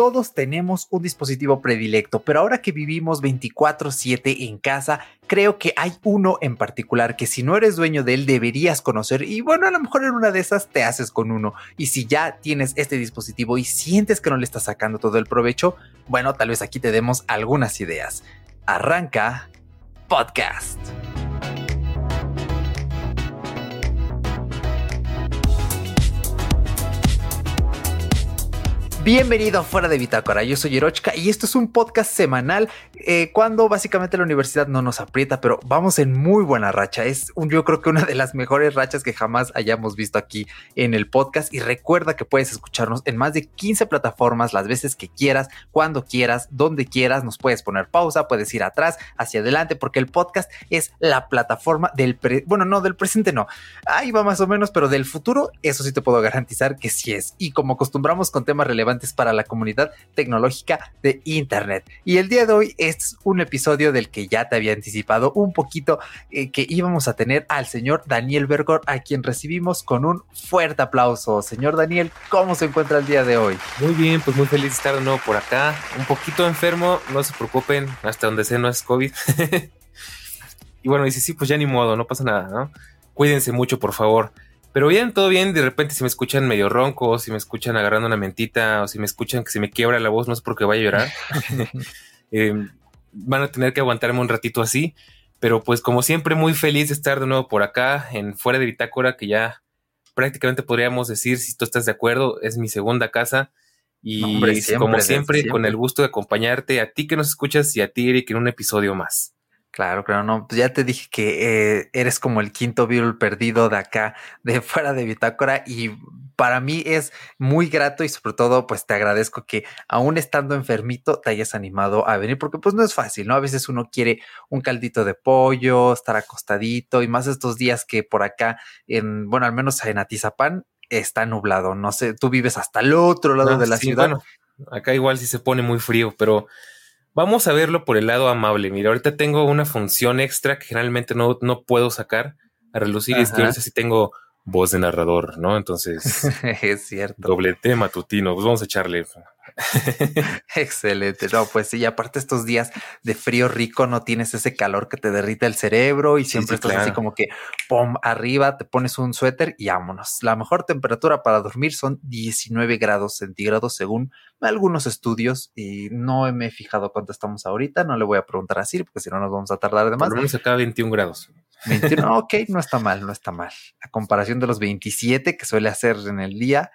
Todos tenemos un dispositivo predilecto, pero ahora que vivimos 24/7 en casa, creo que hay uno en particular que si no eres dueño de él deberías conocer y bueno, a lo mejor en una de esas te haces con uno. Y si ya tienes este dispositivo y sientes que no le estás sacando todo el provecho, bueno, tal vez aquí te demos algunas ideas. Arranca podcast. Bienvenido a Fuera de Bitácora, yo soy Erochka y esto es un podcast semanal eh, cuando básicamente la universidad no nos aprieta, pero vamos en muy buena racha. Es un, yo creo que una de las mejores rachas que jamás hayamos visto aquí en el podcast y recuerda que puedes escucharnos en más de 15 plataformas las veces que quieras, cuando quieras, donde quieras, nos puedes poner pausa, puedes ir atrás, hacia adelante, porque el podcast es la plataforma del, bueno, no del presente, no, ahí va más o menos, pero del futuro, eso sí te puedo garantizar que sí es. Y como acostumbramos con temas relevantes, para la comunidad tecnológica de Internet. Y el día de hoy es un episodio del que ya te había anticipado un poquito eh, que íbamos a tener al señor Daniel Bergor, a quien recibimos con un fuerte aplauso. Señor Daniel, ¿cómo se encuentra el día de hoy? Muy bien, pues muy feliz de estar de nuevo por acá. Un poquito enfermo, no se preocupen, hasta donde sé no es COVID. y bueno, dice, sí, pues ya ni modo, no pasa nada, ¿no? Cuídense mucho, por favor. Pero bien, todo bien, de repente si me escuchan medio ronco, si me escuchan agarrando una mentita, o si me escuchan que se me quiebra la voz, no es porque vaya a llorar. Em, van a tener que aguantarme un ratito así. Pero pues como siempre, muy feliz de estar de nuevo por acá, en fuera de Bitácora, que ya prácticamente podríamos decir, si tú estás de acuerdo, es mi segunda casa. Y como siempre, con el gusto de acompañarte a ti que nos escuchas y a ti, Eric, en un episodio más. Claro, claro, no, pues ya te dije que eh, eres como el quinto virus perdido de acá, de fuera de Bitácora, y para mí es muy grato y sobre todo, pues te agradezco que aún estando enfermito te hayas animado a venir, porque pues no es fácil, ¿no? A veces uno quiere un caldito de pollo, estar acostadito, y más estos días que por acá, en, bueno, al menos en Atizapán, está nublado, no sé, tú vives hasta el otro lado de la ciudad. Bueno, acá igual sí se pone muy frío, pero Vamos a verlo por el lado amable. Mira, ahorita tengo una función extra que generalmente no, no puedo sacar a relucir. Y es que ahorita sí tengo voz de narrador, ¿no? Entonces. es cierto. Doble tema, tutino. Pues vamos a echarle. Excelente. No, pues sí, aparte estos días de frío rico no tienes ese calor que te derrite el cerebro y siempre estás así como que, pum, arriba, te pones un suéter y vámonos. La mejor temperatura para dormir son 19 grados centígrados según algunos estudios y no me he fijado cuánto estamos ahorita. No le voy a preguntar así porque si no nos vamos a tardar de más. Por lo menos acá 21 grados. 21, ok, no está mal, no está mal. A comparación de los 27 que suele hacer en el día,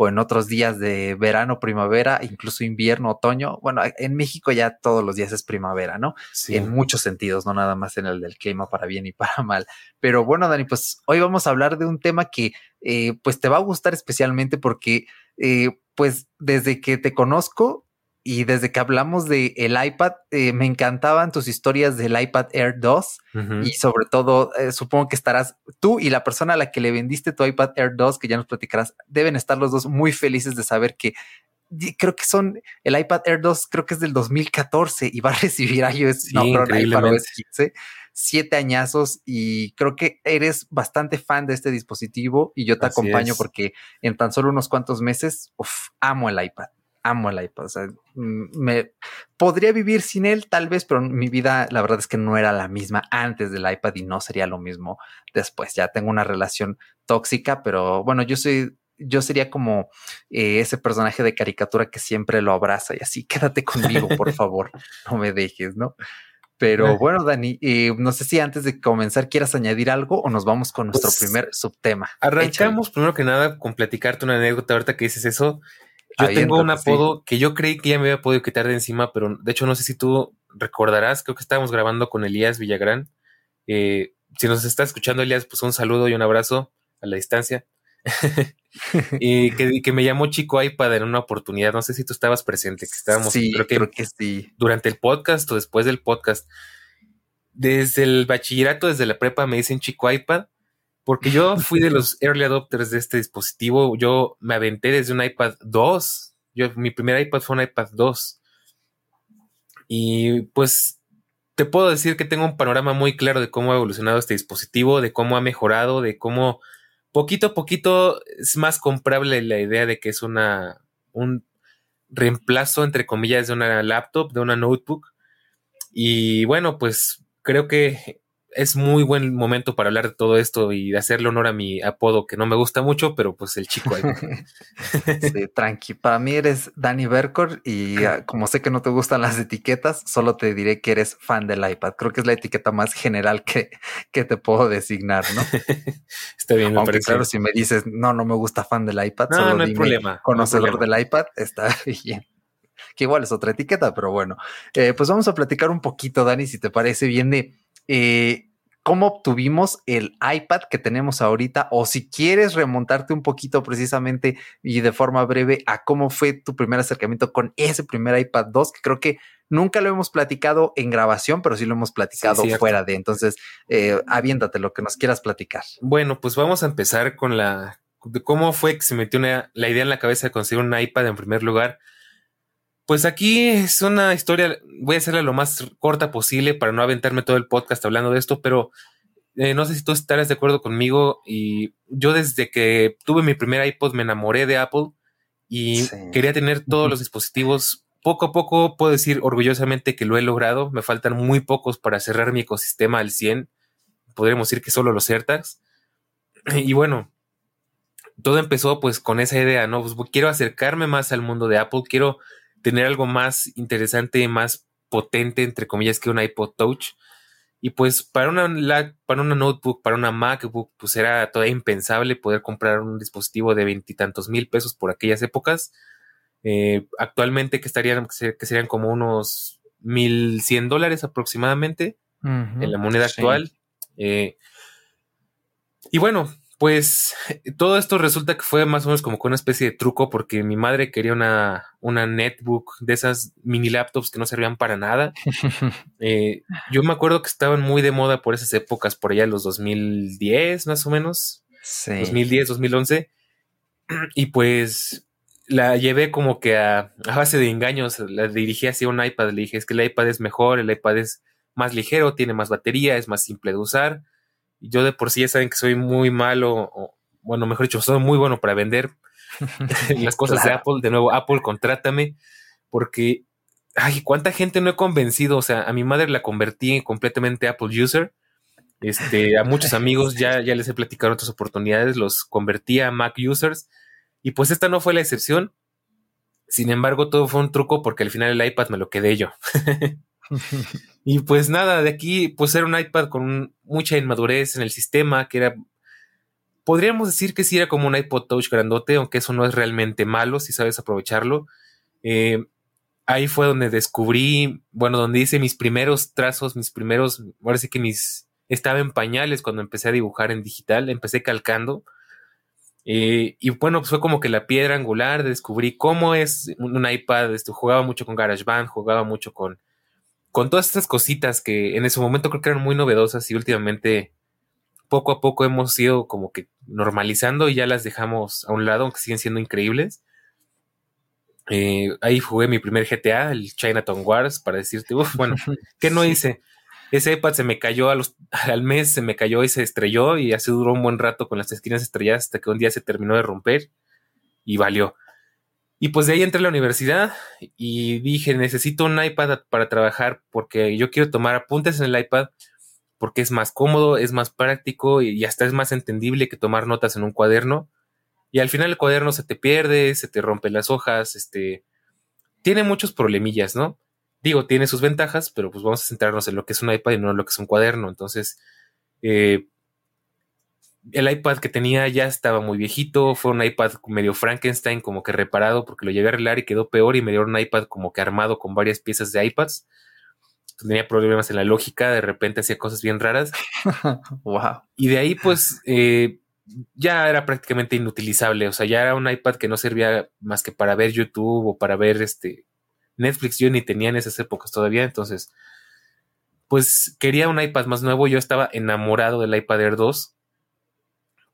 o en otros días de verano, primavera, incluso invierno, otoño. Bueno, en México ya todos los días es primavera, ¿no? Sí. En muchos sentidos, no nada más en el del clima para bien y para mal. Pero bueno, Dani, pues hoy vamos a hablar de un tema que eh, pues te va a gustar especialmente porque eh, pues desde que te conozco y desde que hablamos de el iPad, eh, me encantaban tus historias del iPad Air 2 y sobre todo, eh, supongo que estarás tú y la persona a la que le vendiste tu iPad Air 2, que ya nos platicarás, deben estar los dos muy felices de saber que creo que son el iPad Air 2, creo que es del 2014 y va a recibir iOS, no, iPad 15, siete añazos y creo que eres bastante fan de este dispositivo y yo te acompaño porque en tan solo unos cuantos meses, amo el iPad amo el iPad. O sea, mm, me podría vivir sin él, tal vez, pero mi vida, la verdad es que no era la misma antes del iPad y no sería lo mismo después. Ya tengo una relación tóxica, pero bueno, yo soy, yo sería como eh, ese personaje de caricatura que siempre lo abraza y así, quédate conmigo, por favor, no me dejes, ¿no? Pero bueno, Dani, eh, no sé si antes de comenzar quieras añadir algo o nos vamos con nuestro pues, primer subtema. Arrancamos primero que nada con platicarte una anécdota ahorita que dices eso. Yo tengo un apodo que yo creí que ya me había podido quitar de encima, pero de hecho no sé si tú recordarás, creo que estábamos grabando con Elías Villagrán. Eh, si nos está escuchando Elías, pues un saludo y un abrazo a la distancia. y que, me llamó Chico iPad en una oportunidad. No sé si tú estabas presente, que estábamos, sí, creo que, creo que sí. durante el podcast o después del podcast. Desde el bachillerato, desde la prepa, me dicen Chico iPad porque yo fui de los early adopters de este dispositivo. Yo me aventé desde un iPad 2. Yo, mi primer iPad fue un iPad 2. Y pues te puedo decir que tengo un panorama muy claro de cómo ha evolucionado este dispositivo, de cómo ha mejorado, de cómo poquito a poquito es más comprable la idea de que es una un reemplazo entre comillas de una laptop, de una notebook. Y bueno, pues creo que es muy buen momento para hablar de todo esto y hacerle honor a mi apodo que no me gusta mucho, pero pues el chico ahí. sí, tranqui. Para mí eres Danny Berkor y ah, como sé que no te gustan las etiquetas, solo te diré que eres fan del iPad. Creo que es la etiqueta más general que, que te puedo designar, ¿no? está bien, me Aunque claro, si me dices, no, no me gusta fan del iPad, no, solo no hay dime problema. conocedor del iPad, está bien. Que igual es otra etiqueta, pero bueno. Eh, pues vamos a platicar un poquito, Dani, si te parece bien de... Eh, cómo obtuvimos el iPad que tenemos ahorita o si quieres remontarte un poquito precisamente y de forma breve a cómo fue tu primer acercamiento con ese primer iPad 2 que creo que nunca lo hemos platicado en grabación, pero sí lo hemos platicado Sí, fuera de. Entonces, eh, aviéntate lo que nos quieras platicar. Bueno, pues vamos a empezar con la de cómo fue que se metió una- la idea en la cabeza de conseguir un iPad en primer lugar. Pues aquí es una historia, voy a hacerla lo más corta posible para no aventarme todo el podcast hablando de esto, pero eh, no sé si tú estarás de acuerdo conmigo y yo desde que tuve mi primer iPod me enamoré de Apple y Sí. quería tener todos los dispositivos. Poco a poco puedo decir orgullosamente que lo he logrado. Me faltan muy pocos para cerrar mi ecosistema al 100. Podríamos decir que solo los AirTags. Y bueno, todo empezó pues con esa idea, ¿no? Pues quiero acercarme más al mundo de Apple, quiero tener algo más interesante, más potente, entre comillas, que un iPod Touch. Y pues para una, para una notebook, para una MacBook, pues era todavía impensable poder comprar un dispositivo de veintitantos mil pesos por aquellas épocas. Eh, actualmente que estarían, que ser- que serían como unos mil cien dólares aproximadamente en la moneda Sí. actual. Eh, y bueno, pues todo esto resulta que fue más o menos como que una especie de truco porque mi madre quería una, una netbook de esas mini laptops que no servían para nada. Eh, yo me acuerdo que estaban muy de moda por esas épocas, por allá en los 2010 más o menos, Sí. 2010, 2011. Y pues la llevé como que a, a base de engaños, la dirigí hacia un iPad, le dije, es que el iPad es mejor, el iPad es más ligero, tiene más batería, es más simple de usar. Yo de por sí ya saben que soy muy malo, o, bueno, mejor dicho, soy muy bueno para vender las cosas de. Apple. De nuevo, Apple, contrátame, porque, ay, cuánta gente no he convencido. O sea, a mi madre la convertí completamente Apple user. Este, a muchos amigos ya, ya les he platicado en otras oportunidades, los convertí a Mac users. Y pues esta no fue la excepción. Sin embargo, todo fue un truco porque al final el iPad me lo quedé yo. Y pues nada, de aquí, pues era un iPad con mucha inmadurez en el sistema, que era, podríamos decir que sí era como un iPod Touch grandote, aunque eso no es realmente malo si sabes aprovecharlo. Eh, ahí fue donde descubrí, bueno, donde hice mis primeros trazos, mis primeros, ahora sí que mis, estaba en pañales cuando empecé a dibujar en digital, empecé calcando. Eh, y bueno, pues fue como que la piedra angular, descubrí cómo es un, un iPad, esto, jugaba mucho con GarageBand, jugaba mucho con, con todas estas cositas que en ese momento creo que eran muy novedosas y últimamente poco a poco hemos ido como que normalizando y ya las dejamos a un lado, aunque siguen siendo increíbles. Eh, ahí jugué mi primer GTA, el Chinatown Wars, para decirte, uf, bueno, ¿qué no hice? Ese iPad se me cayó a los, al mes, se me cayó y se estrelló y así duró un buen rato con las esquinas estrelladas hasta que un día se terminó de romper y valió. Y pues de ahí entré a la universidad y dije, necesito un iPad para trabajar porque yo quiero tomar apuntes en el iPad porque es más cómodo, es más práctico y hasta es más entendible que tomar notas en un cuaderno. Y al final el cuaderno se te pierde, se te rompen las hojas, este... Tiene muchos problemillas, ¿no? Digo, tiene sus ventajas, pero pues vamos a centrarnos en lo que es un iPad y no en lo que es un cuaderno. Entonces, eh, el iPad que tenía ya estaba muy viejito, fue un iPad medio Frankenstein, como que reparado, porque lo llegué a arreglar y quedó peor y me dieron un iPad como que armado con varias piezas de iPads. Tenía problemas en la lógica, de repente hacía cosas bien raras. wow. Y de ahí, pues, eh, ya era prácticamente inutilizable. O sea, ya era un iPad que no servía más que para ver YouTube o para ver este Netflix. Yo ni tenía en esas épocas todavía. Entonces, pues quería un iPad más nuevo. Yo estaba enamorado del iPad Air 2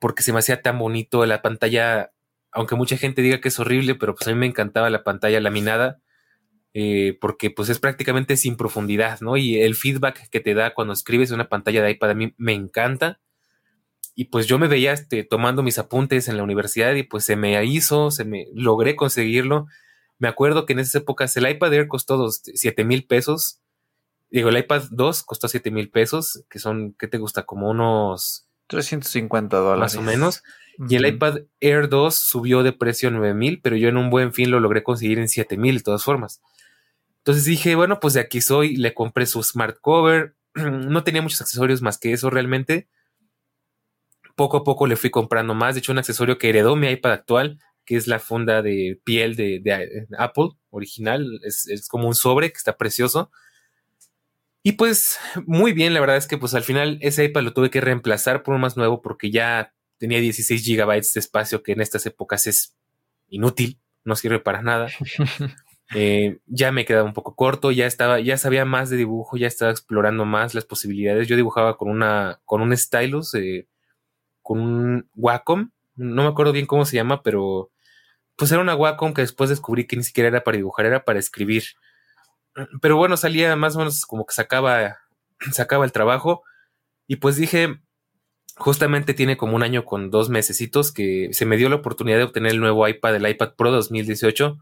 porque se me hacía tan bonito la pantalla. Aunque mucha gente diga que es horrible, pero pues a mí me encantaba la pantalla laminada. eh, porque pues es prácticamente sin profundidad, ¿no? Y el feedback que te da cuando escribes una pantalla de iPad a mí me encanta. Y pues yo me veía este, tomando mis apuntes en la universidad y pues se me hizo, se me logré conseguirlo. Me acuerdo que en esas épocas el iPad Air costó 7 mil pesos. Digo, el iPad 2 costó 7 mil pesos, que son, ¿qué te gusta? Como unos 350 dólares. Más o menos. Y el iPad Air 2 subió de precio a 9 mil, pero yo en un buen fin lo logré conseguir en 7 mil de todas formas. Entonces dije, bueno, pues de aquí soy, le compré su smart cover, no tenía muchos accesorios más que eso realmente. Poco a poco le fui comprando más, de hecho un accesorio que heredó mi iPad actual, que es la funda de piel de, eh, Apple original, es, es, como un sobre que está precioso. Y pues muy bien, la verdad es que pues al final ese iPad lo tuve que reemplazar por un más nuevo porque ya tenía 16 gigabytes de espacio que en estas épocas es inútil, no sirve para nada. Eh, ya me quedaba un poco corto, ya estaba, ya sabía más de dibujo, ya estaba explorando más las posibilidades. Yo dibujaba con una, con un stylus, eh, con un Wacom, no me acuerdo bien cómo se llama, pero pues era una Wacom que después descubrí que ni siquiera era para dibujar, era para escribir. Pero bueno, salía más o menos como que sacaba, sacaba el trabajo y pues dije, justamente tiene como un año con dos mesecitos que se me dio la oportunidad de obtener el nuevo iPad, el iPad Pro 2018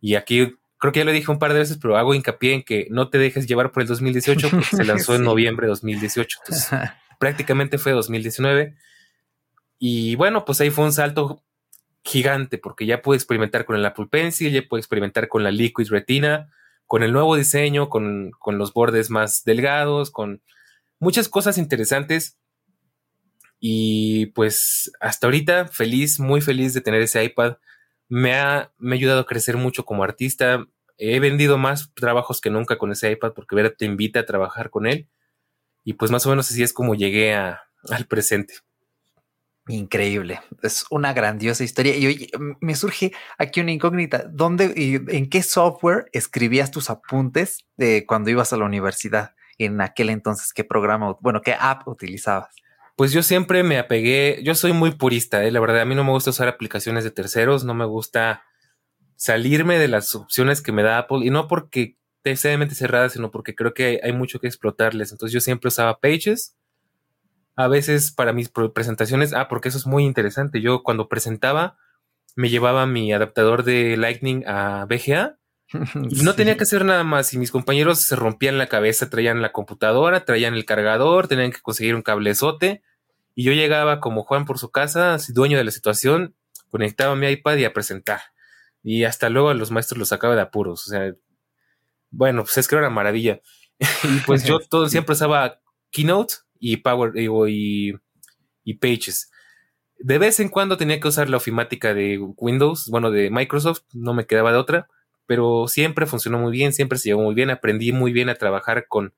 y aquí creo que ya lo dije un par de veces, pero hago hincapié en que no te dejes llevar por el 2018 porque se lanzó en noviembre de 2018. Entonces, prácticamente fue 2019. Y bueno, pues ahí fue un salto gigante porque ya pude experimentar con el Apple Pencil, ya pude experimentar con la Liquid Retina, con el nuevo diseño, con, con los bordes más delgados, con muchas cosas interesantes. Y pues hasta ahorita feliz, muy feliz de tener ese iPad me ha, me ha ayudado a crecer mucho como artista. He vendido más trabajos que nunca con ese iPad porque Vera te invita a trabajar con él. Y pues más o menos así es como llegué a, al presente. Increíble, es una grandiosa historia. Y oye, me surge aquí una incógnita. ¿Dónde y en qué software escribías tus apuntes de cuando ibas a la universidad? En aquel entonces, ¿qué programa, bueno, qué app utilizabas? Pues yo siempre me apegué, yo soy muy purista, ¿eh? la verdad, a mí no me gusta usar aplicaciones de terceros, no me gusta salirme de las opciones que me da Apple y no porque necesariamente cerradas, sino porque creo que hay, mucho que explotarles. Entonces yo siempre usaba Pages, a veces para mis presentaciones, ah, porque eso es muy interesante, yo cuando presentaba me llevaba mi adaptador de Lightning a VGA y no tenía que hacer nada más. Y mis compañeros se rompían la cabeza, traían la computadora, traían el cargador, tenían que conseguir un cablezote. Y yo llegaba como Juan por su casa, dueño de la situación, conectaba mi iPad y a presentar. Y hasta luego a los maestros los sacaba de apuros. O sea, bueno, pues es que era una maravilla. y pues yo todo siempre usaba Keynote y Power y, y Pages. De vez en cuando tenía que usar la ofimática de Windows, bueno, de Microsoft, no me quedaba de otra pero siempre funcionó muy bien, siempre se llevó muy bien, aprendí muy bien a trabajar con,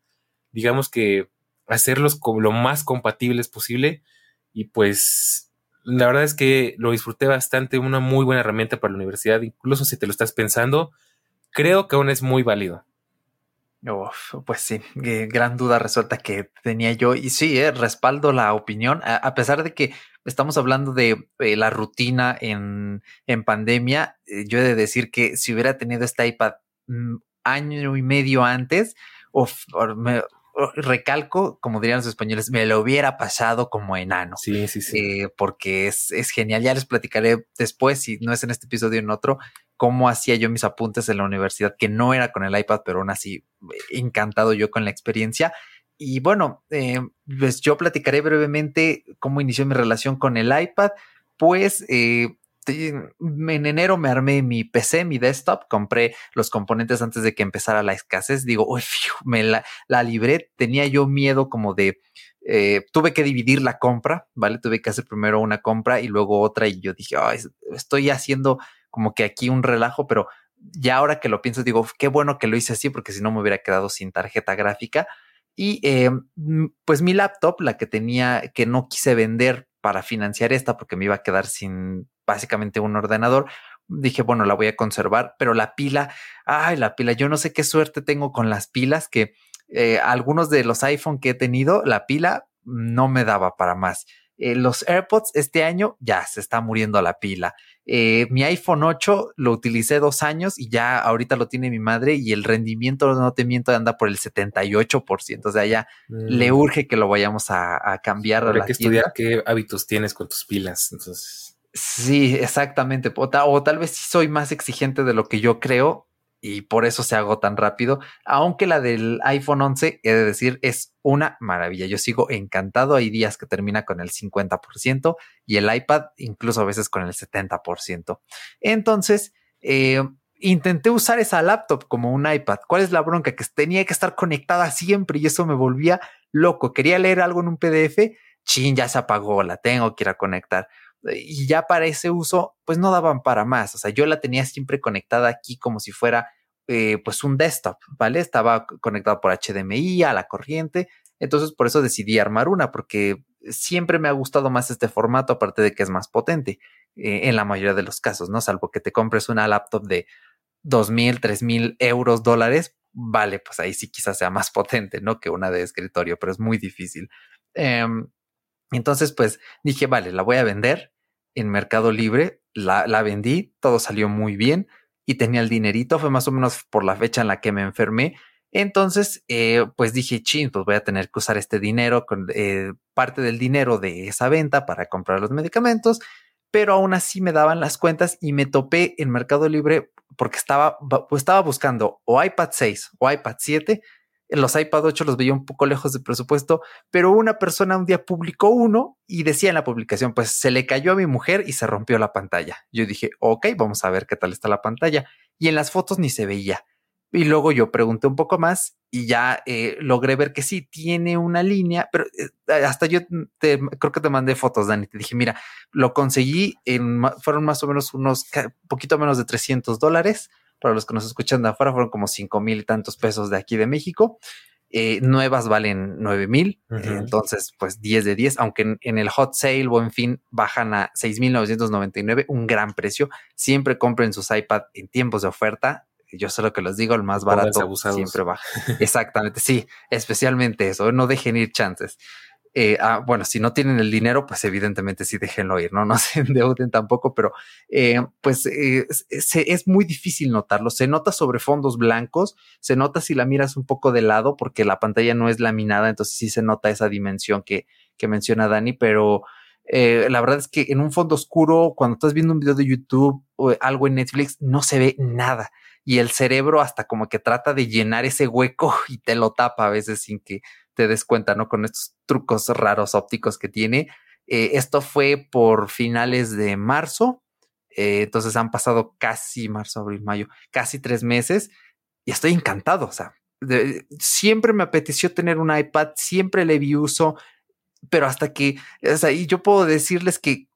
digamos que, hacerlos como lo más compatibles posible y pues la verdad es que lo disfruté bastante, una muy buena herramienta para la universidad, incluso si te lo estás pensando, creo que aún es muy válido pues sí, gran duda resuelta que tenía yo. Y sí, eh, respaldo la opinión, a, pesar de que estamos hablando de eh, la rutina en, en pandemia, eh, yo he de decir que si hubiera tenido este iPad mm, año y medio antes, o me, recalco, como dirían los españoles, me lo hubiera pasado como enano. Sí, sí, sí. porque es, es, genial. Ya les platicaré después, si no es en este episodio, en otro, cómo hacía yo mis apuntes en la universidad, que no era con el iPad, pero aún así encantado yo con la experiencia. Y bueno, eh, pues yo platicaré brevemente cómo inició mi relación con el iPad. Pues eh, en enero me armé mi PC, mi desktop, compré los componentes antes de que empezara la escasez. Digo, uy, me la, la libré. Tenía yo miedo como de, eh, tuve que dividir la compra, ¿vale? Tuve que hacer primero una compra y luego otra y yo dije, estoy haciendo como que aquí un relajo, pero ya ahora que lo pienso, digo, qué bueno que lo hice así, porque si no me hubiera quedado sin tarjeta gráfica. Y eh, pues mi laptop, la que tenía, que no quise vender para financiar esta, porque me iba a quedar sin básicamente un ordenador, dije, bueno, la voy a conservar, pero la pila, ay, la pila, yo no sé qué suerte tengo con las pilas, que eh, algunos de los iPhone que he tenido, la pila no me daba para más Eh, los AirPods este año ya se está muriendo la pila. Eh, mi iPhone 8 lo utilicé dos años y ya ahorita lo tiene mi madre y el rendimiento, no te miento, anda por el 78%. O sea, ya le mm. urge que lo vayamos a, cambiar. Hay que estudiar qué hábitos tienes con tus pilas. Entonces. Sí, exactamente. o tal vez sí soy más exigente de lo que yo creo y por eso se hago tan rápido. Aunque la del iPhone 11, he de decir, es una maravilla. Yo sigo encantado. Hay días que termina con el 50% y el iPad incluso a veces con el 70%. Entonces, eh, intenté usar esa laptop como un iPad. ¿Cuál es la bronca? Que tenía que estar conectada siempre y eso me volvía loco. Quería leer algo en un PDF. Chin, ya se apagó, la tengo que ir a conectar y ya para ese uso, pues no daban para más. O sea, yo la tenía siempre conectada aquí como si fuera eh, pues un desktop, ¿vale? Estaba conectado por HDMI a la corriente. Entonces, por eso decidí armar una, porque siempre me ha gustado más este formato, aparte de que es más potente eh, en la mayoría de los casos, ¿no? Salvo que te compres una laptop de dos mil, tres mil euros, dólares, vale, pues ahí sí quizás sea más potente, ¿no? Que una de escritorio, pero es muy difícil. Em, entonces, pues dije, vale, la voy a vender en Mercado Libre, la vendí, todo salió muy bien y tenía el dinerito, fue más o menos por la fecha en la que me enfermé. Entonces, eh, pues dije, chin, pues voy a tener que usar este dinero, con eh, parte del dinero de esa venta para comprar los medicamentos, pero aún así me daban las cuentas y me topé en Mercado Libre porque estaba, estaba buscando o iPad 6 o iPad 7 los iPad 8 los veía un poco lejos de presupuesto, pero una persona un día publicó uno y decía en la publicación, pues se le cayó a mi mujer y se rompió la pantalla. Yo dije, ok, vamos a ver qué tal está la pantalla. Y en las fotos ni se veía. Y luego yo pregunté un poco más y ya eh, logré ver que sí tiene una línea, pero eh, hasta yo creo que te mandé fotos, Dani. Te dije, mira, lo conseguí en, fueron más o menos unos poquito menos de 300 dólares para los que nos escuchan de afuera, fueron como cinco mil y tantos pesos de aquí de México. Eh, nuevas valen nueve mil, entonces pues 10 de 10, aunque en, el hot sale o en fin bajan a 6.999, un gran precio. Siempre compren sus iPad en tiempos de oferta. Yo sé lo que les digo, el más barato siempre baja. Exactamente, sí, especialmente eso, no dejen ir chances. Eh, ah, bueno, si no tienen el dinero, pues evidentemente sí déjenlo ir, ¿no? No se endeuden tampoco, pero eh, pues eh, es muy difícil notarlo. Se nota sobre fondos blancos, se nota si la miras un poco de lado porque la pantalla no es laminada, entonces sí se nota esa dimensión que menciona Dani, pero la verdad es que en un fondo oscuro, cuando estás viendo un video de YouTube o algo en Netflix, no se ve nada y el cerebro hasta como que trata de llenar ese hueco y te lo tapa a veces sin que te des cuenta, ¿no? Con estos trucos raros ópticos que tiene. Eh, esto fue por finales de marzo, eh, entonces han pasado casi marzo, abril, mayo, casi tres meses y estoy encantado. O sea, siempre me apeteció tener un iPad, siempre le vi uso, pero hasta que, o sea, y yo puedo decirles que,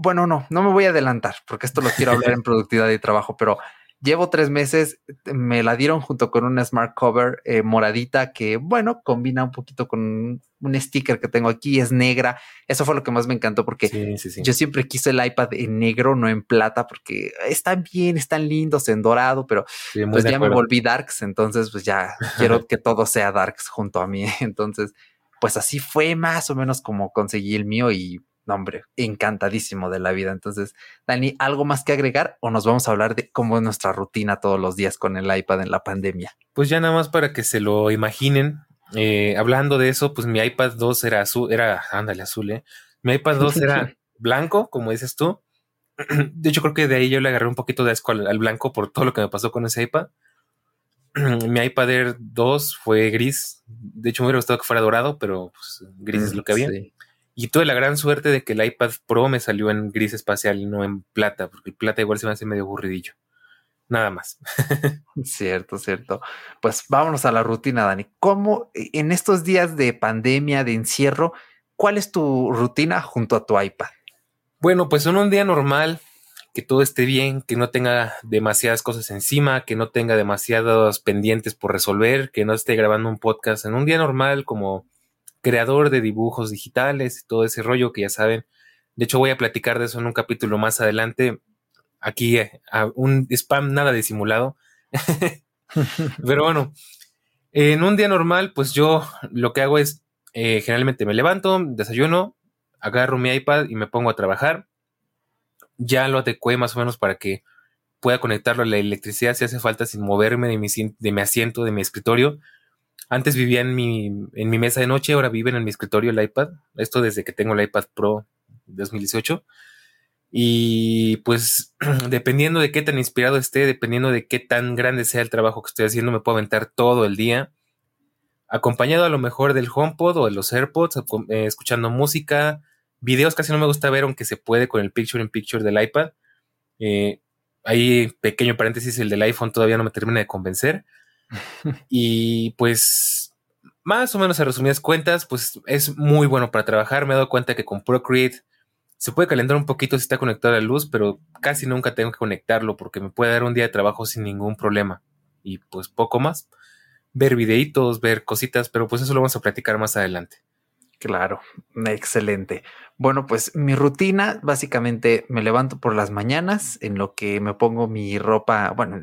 bueno, no, no me voy a adelantar porque esto lo quiero hablar en productividad y trabajo, pero Llevo tres meses, me la dieron junto con una smart cover eh, moradita que, bueno, combina un poquito con un sticker que tengo aquí, es negra. Eso fue lo que más me encantó porque yo siempre quise el iPad en negro, no en plata, porque están bien, están lindos en dorado, pero pues ya me volví darks, entonces pues ya quiero que todo sea darks junto a mí. Entonces, pues así fue más o menos como conseguí el mío y no, hombre, encantadísimo de la vida. Entonces, Dani, ¿algo más que agregar o nos vamos a hablar de cómo es nuestra rutina todos los días con el iPad en la pandemia? Pues ya nada más para que se lo imaginen. Eh, hablando de eso, pues mi iPad 2 era azul, era, ándale, azul, ¿eh? Mi iPad 2 era blanco, como dices tú. De hecho, creo que de ahí yo le agarré un poquito de asco al, blanco por todo lo que me pasó con ese iPad. mi iPad Air 2 fue gris. De hecho, me hubiera gustado que fuera dorado, pero pues, gris es lo que había. Sí. Y tuve la gran suerte de que el iPad Pro me salió en gris espacial y no en plata, porque el plata igual se me hace medio aburridillo. Nada más. cierto, cierto. Pues vámonos a la rutina, Dani. ¿Cómo en estos días de pandemia, de encierro, cuál es tu rutina junto a tu iPad? Bueno, pues en un día normal, que todo esté bien, que no tenga demasiadas cosas encima, que no tenga demasiados pendientes por resolver, que no esté grabando un podcast en un día normal como creador de dibujos digitales y todo ese rollo que ya saben. De hecho, voy a platicar de eso en un capítulo más adelante. Aquí eh, un spam nada disimulado. Pero bueno, en un día normal, pues yo lo que hago es, eh, generalmente me levanto, desayuno, agarro mi iPad y me pongo a trabajar. Ya lo adecué más o menos para que pueda conectarlo a la electricidad si hace falta sin moverme de mi, de mi asiento, de mi escritorio. Antes vivía en mi, en mi mesa de noche, ahora vive en mi escritorio el iPad. Esto desde que tengo el iPad Pro 2018. Y pues dependiendo de qué tan inspirado esté, dependiendo de qué tan grande sea el trabajo que estoy haciendo, me puedo aventar todo el día. Acompañado a lo mejor del HomePod o de los AirPods, eh, escuchando música. Videos casi no me gusta ver, aunque se puede con el Picture in Picture del iPad. Eh, ahí, pequeño paréntesis, el del iPhone todavía no me termina de convencer. y pues, más o menos a resumidas cuentas, pues es muy bueno para trabajar. Me he dado cuenta que con Procreate se puede calentar un poquito si está conectado a la luz, pero casi nunca tengo que conectarlo porque me puede dar un día de trabajo sin ningún problema. Y pues poco más. Ver videitos, ver cositas, pero pues eso lo vamos a platicar más adelante. Claro, excelente. Bueno, pues mi rutina, básicamente me levanto por las mañanas en lo que me pongo mi ropa, bueno,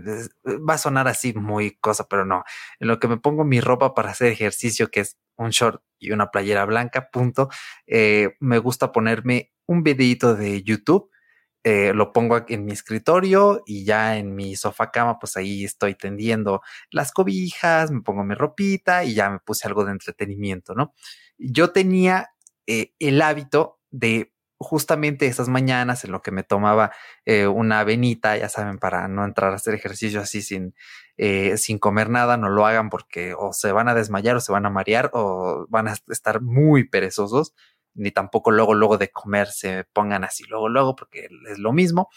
va a sonar así muy cosa, pero no, en lo que me pongo mi ropa para hacer ejercicio, que es un short y una playera blanca, punto. Eh, me gusta ponerme un videito de YouTube. Eh, lo pongo en mi escritorio y ya en mi sofá cama, pues ahí estoy tendiendo las cobijas, me pongo mi ropita y ya me puse algo de entretenimiento, ¿no? Yo tenía eh, el hábito de justamente esas mañanas en lo que me tomaba eh, una avenita, ya saben, para no entrar a hacer ejercicio así sin, sin comer nada, no lo hagan porque o se van a desmayar o se van a marear o van a estar muy perezosos ni tampoco luego, luego de comer se pongan así, luego, luego, porque es lo mismo.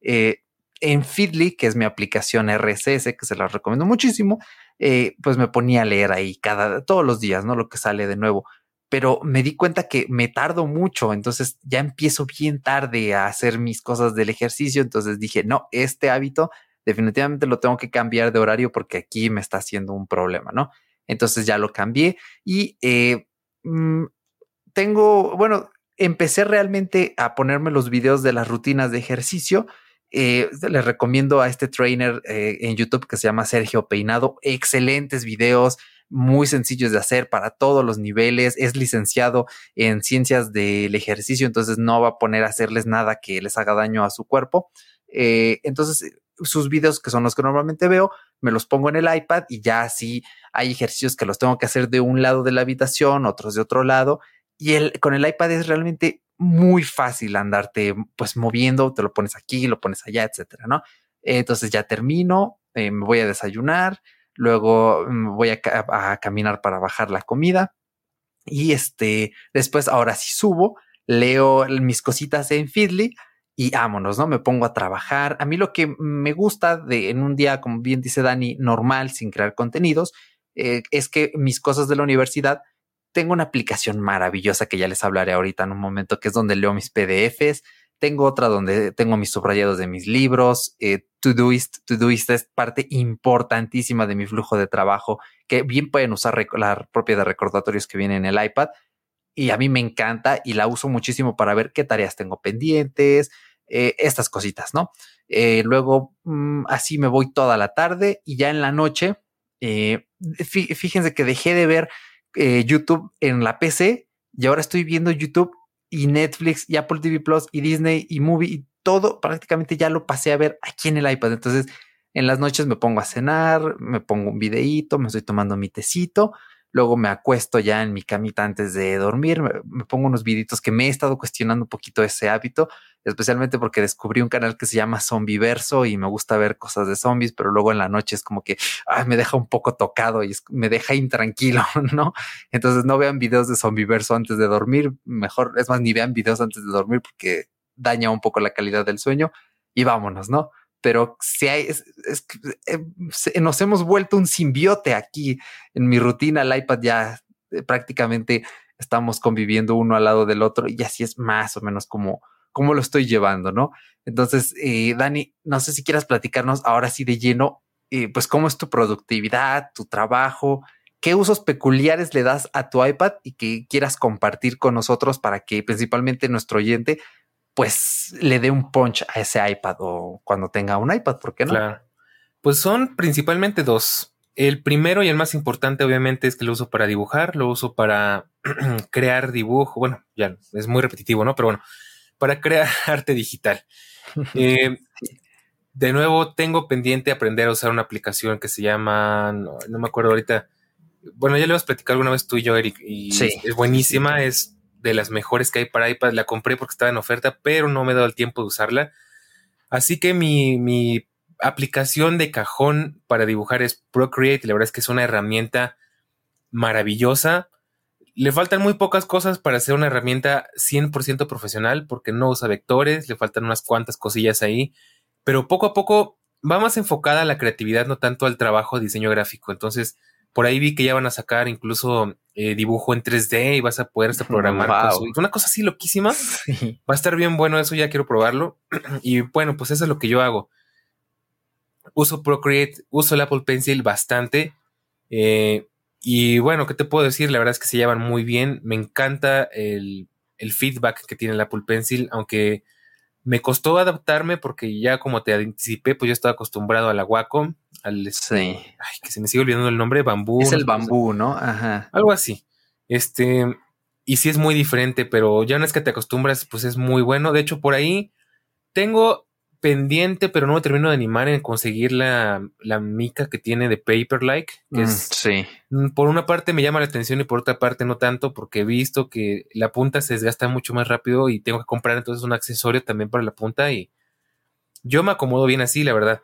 Eh, en Feedly, que es mi aplicación RSS, que se la recomiendo muchísimo, eh, pues me ponía a leer ahí cada, todos los días, ¿no? Lo que sale de nuevo. Pero me di cuenta que me tardo mucho, entonces ya empiezo bien tarde a hacer mis cosas del ejercicio, entonces dije, no, este hábito definitivamente lo tengo que cambiar de horario porque aquí me está haciendo un problema, ¿no? Entonces ya lo cambié y eh, mm, tengo, bueno, empecé realmente a ponerme los videos de las rutinas de ejercicio. Eh, les recomiendo a este trainer eh, en YouTube que se llama Sergio Peinado. Excelentes videos, muy sencillos de hacer para todos los niveles. Es licenciado en ciencias del ejercicio, entonces no va a poner a hacerles nada que les haga daño a su cuerpo. Eh, entonces, sus videos, que son los que normalmente veo, me los pongo en el iPad y ya así hay ejercicios que los tengo que hacer de un lado de la habitación, otros de otro lado y el, con el iPad es realmente muy fácil andarte pues moviendo, te lo pones aquí, lo pones allá, etcétera, ¿no? Entonces ya termino, eh, me voy a desayunar, luego mm, voy a, caminar para bajar la comida y este, después ahora sí subo, leo mis cositas en Feedly y vámonos, ¿no? Me pongo a trabajar. A mí lo que me gusta de en un día, como bien dice Dani, normal, sin crear contenidos, eh, es que mis cosas de la universidad tengo una aplicación maravillosa que ya les hablaré ahorita en un momento, que es donde leo mis PDFs. Tengo otra donde tengo mis subrayados de mis libros. Eh, Todoist, Todoist es parte importantísima de mi flujo de trabajo, que bien pueden usar la propia de recordatorios que viene en el iPad. Y a mí me encanta y la uso muchísimo para ver qué tareas tengo pendientes, eh, estas cositas, ¿no? Eh, luego, mm, así me voy toda la tarde y ya en la noche, eh, fíjense que dejé de ver YouTube en la PC y ahora estoy viendo YouTube y Netflix y Apple TV Plus y Disney y Movie y todo prácticamente ya lo pasé a ver aquí en el iPad. Entonces en las noches me pongo a cenar, me pongo un videíto, me estoy tomando mi tecito Luego me acuesto ya en mi camita antes de dormir, me, pongo unos viditos que me he estado cuestionando un poquito ese hábito, especialmente porque descubrí un canal que se llama Zombiverso y me gusta ver cosas de zombies, pero luego en la noche es como que me deja un poco tocado y me deja intranquilo, ¿no? Entonces no vean videos de Zombiverso antes de dormir, mejor, es más, ni vean videos antes de dormir porque daña un poco la calidad del sueño y vámonos, ¿no? Pero si hay, es, eh, nos hemos vuelto un simbiote aquí en mi rutina. El iPad ya eh, prácticamente estamos conviviendo uno al lado del otro y así es más o menos como, lo estoy llevando, ¿no? Entonces, eh, Dani, no sé si quieras platicarnos ahora sí de lleno, pues cómo es tu productividad, tu trabajo, qué usos peculiares le das a tu iPad y que quieras compartir con nosotros para que principalmente nuestro oyente pues le dé un punch a ese iPad o cuando tenga un iPad, ¿por qué no? Claro. Pues son principalmente dos. El primero y el más importante, obviamente, es que lo uso para dibujar, lo uso para crear dibujo. Bueno, ya es muy repetitivo, ¿no? Pero bueno, para crear arte digital. Eh, de nuevo, tengo pendiente aprender a usar una aplicación que se llama, no, me acuerdo ahorita. Bueno, ya le hemos platicado alguna vez tú y yo, Eric, y es buenísima, es de las mejores que hay para iPad. La compré porque estaba en oferta, pero no me he dado el tiempo de usarla. Así que mi, mi aplicación de cajón para dibujar es Procreate. La verdad es que es una herramienta maravillosa. Le faltan muy pocas cosas para ser una herramienta 100% profesional porque no usa vectores, le faltan unas cuantas cosillas ahí, pero poco a poco va más enfocada a la creatividad, no tanto al trabajo de diseño gráfico. Entonces, por ahí vi que ya van a sacar incluso eh, dibujo en 3D y vas a poder programar una cosa así loquísima. Va a estar bien bueno eso, ya quiero probarlo. y bueno, pues eso es lo que yo hago uso Procreate, uso el Apple Pencil bastante. Eh, y bueno, ¿qué te puedo decir? La verdad es que se llevan muy bien. Me encanta el, feedback que tiene el Apple Pencil, aunque me costó adaptarme porque ya como te anticipé, pues yo estaba acostumbrado a la Wacom, al este, ay, que se me sigue olvidando el nombre, bambú. Es el bambú, ¿no? Ajá. Algo así. Este, y sí es muy diferente, pero ya una vez que te acostumbras, pues es muy bueno. De hecho, por ahí tengo pendiente, pero no me termino de animar en conseguir la, mica que tiene de Paper Like. Que mm, es, sí. Mm, por una parte me llama la atención y por otra parte no tanto, porque he visto que la punta se desgasta mucho más rápido y tengo que comprar entonces un accesorio también para la punta y yo me acomodo bien así, la verdad.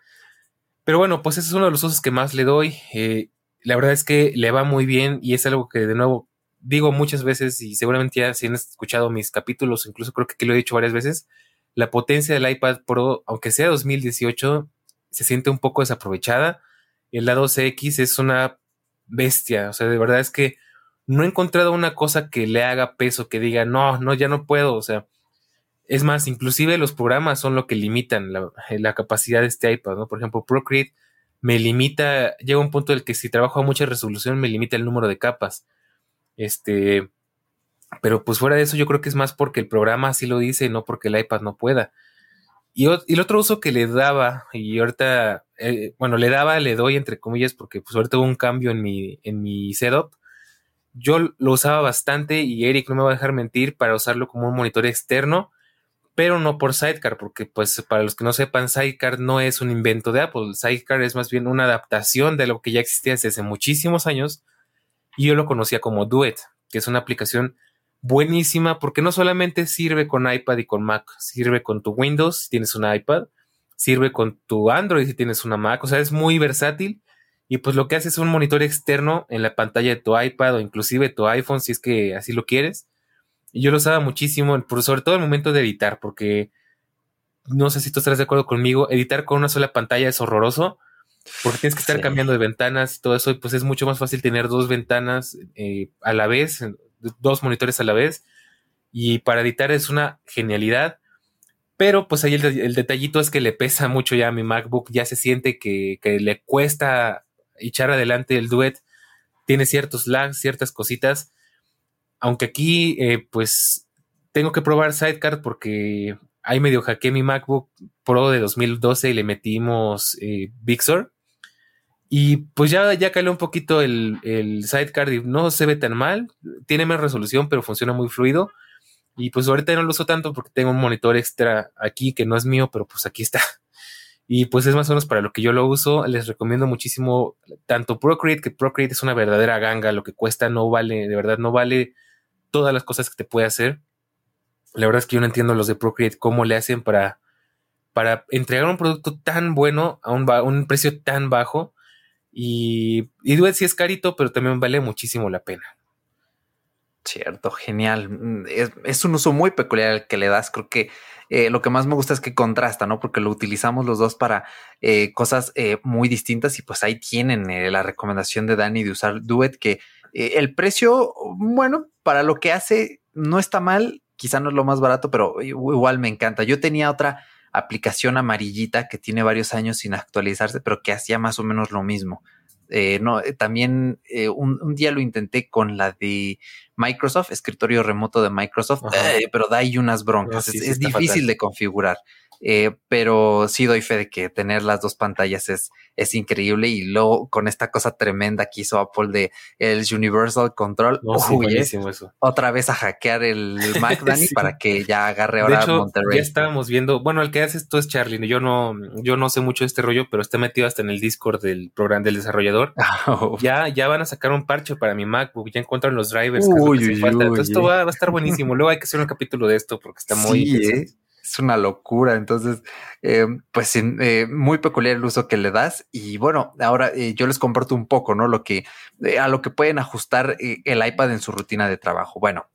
Pero bueno, pues ese es uno de los usos que más le doy. Eh, la verdad es que le va muy bien y es algo que de nuevo digo muchas veces y seguramente ya si han escuchado mis capítulos, incluso creo que aquí lo he dicho varias veces la potencia del iPad Pro, aunque sea 2018, se siente un poco desaprovechada. El lado cx es una bestia. O sea, de verdad es que no he encontrado una cosa que le haga peso, que diga, no, no, ya no puedo. O sea, es más, inclusive los programas son lo que limitan la, capacidad de este iPad, ¿no? Por ejemplo, Procreate me limita, llega un punto en el que si trabajo a mucha resolución me limita el número de capas. Este, pero pues fuera de eso, yo creo que es más porque el programa así lo dice, no porque el iPad no pueda. Y, el otro uso que le daba, y ahorita, eh, bueno, le daba, le doy entre comillas, porque pues ahorita hubo un cambio en mi, en mi setup. Yo lo usaba bastante y Eric no me va a dejar mentir para usarlo como un monitor externo, pero no por Sidecar, porque pues para los que no sepan, Sidecar no es un invento de Apple. Sidecar es más bien una adaptación de lo que ya existía desde hace muchísimos años y yo lo conocía como Duet, que es una aplicación buenísima porque no solamente sirve con iPad y con Mac, sirve con tu Windows si tienes un iPad, sirve con tu Android si tienes una Mac, o sea, es muy versátil y pues lo que hace es un monitor externo en la pantalla de tu iPad o inclusive tu iPhone si es que así lo quieres. Y yo lo usaba muchísimo, sobre todo en el momento de editar, porque no sé si tú estarás de acuerdo conmigo, editar con una sola pantalla es horroroso, porque tienes que estar cambiando de ventanas y todo eso, y pues es mucho más fácil tener dos ventanas eh, a la vez, dos monitores a la vez. Y para editar es una genialidad. Pero pues ahí el, detallito es que le pesa mucho ya a mi MacBook. Ya se siente que, le cuesta echar adelante el duet. Tiene ciertos lags, ciertas cositas. Aunque aquí eh, pues tengo que probar Sidecar porque ahí medio hackeé mi MacBook Pro de 2012 y le metimos eh, Big Sur. Y pues ya, ya caló un poquito el, el sidecar y no se ve tan mal. Tiene más resolución, pero funciona muy fluido. Y pues ahorita no lo uso tanto porque tengo un monitor extra aquí que no es mío, pero pues aquí está. Y pues es más o menos para lo que yo lo uso. Les recomiendo muchísimo tanto Procreate, que Procreate es una verdadera ganga. Lo que cuesta no vale, de verdad, no vale todas las cosas que te puede hacer. La verdad es que yo no entiendo los de Procreate cómo le hacen para, para entregar un producto tan bueno a un, a un precio tan bajo y, y Duet sí es carito, pero también vale muchísimo la pena. Cierto, genial. Mm, es, un uso muy peculiar el que le das. Creo que eh, lo que más me gusta es que contrasta, ¿no? Porque lo utilizamos los dos para eh, cosas eh, muy distintas y pues ahí tienen la recomendación de Dani de usar Duet, que el precio, bueno, para lo que hace no está mal, quizá no es lo más barato, pero igual me encanta. Yo tenía otra aplicación amarillita que tiene varios años sin actualizarse, pero que hacía más o menos lo mismo. Eh, no, eh, también eh, un, día lo intenté con la de Microsoft, escritorio remoto de Microsoft, pero da ahí unas broncas. es, difícil de configurar. Eh, pero sí doy fe de que tener las dos pantallas es, es increíble y luego con esta cosa tremenda que hizo Apple de el Universal Control, eso. otra vez a hackear el Mac Dani para que ya agarre ahora de hecho, Monterrey. Ya estábamos viendo, bueno, el que hace esto es Charlie, yo no, yo no sé mucho de este rollo, pero está metido hasta en el Discord del programa del desarrollador. Oh. Ya, ya van a sacar un parche para mi MacBook, ya encuentran los drivers. esto va, a estar buenísimo. Luego hay que hacer un capítulo de esto porque está muy ¿eh? Es una locura. Entonces, eh, pues eh, muy peculiar el uso que le das. Y bueno, ahora eh, yo les comparto un poco, ¿no? Lo que a lo que pueden ajustar el iPad en su rutina de trabajo. Bueno,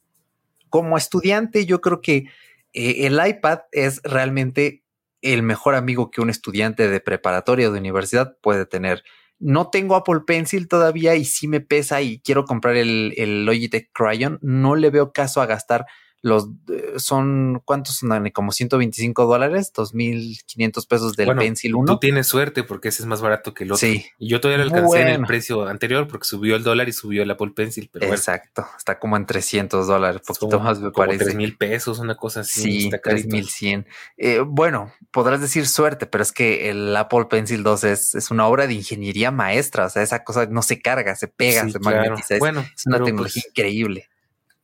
como estudiante, yo creo que el iPad es realmente el mejor amigo que un estudiante de preparatoria o de universidad puede tener. No tengo Apple Pencil todavía y sí me pesa y quiero comprar el, el Logitech Crayon. No le veo caso a gastar los eh, son cuántos son como 125 dólares, 2500 pesos del Pencil 1. Tú tienes suerte porque ese es más barato que el otro. Sí. Y yo todavía lo alcancé en el precio anterior porque subió el dólar y subió el Apple Pencil. Pero Exacto, está como en 300 dólares, poquito más me como parece. 3 mil pesos, una cosa así. Sí, 3100. Eh, bueno, podrás decir suerte, pero es que el Apple Pencil 2 es, es una obra de ingeniería maestra. O sea, esa cosa no se carga, se pega, se magnetiza. Bueno, es una tecnología pues increíble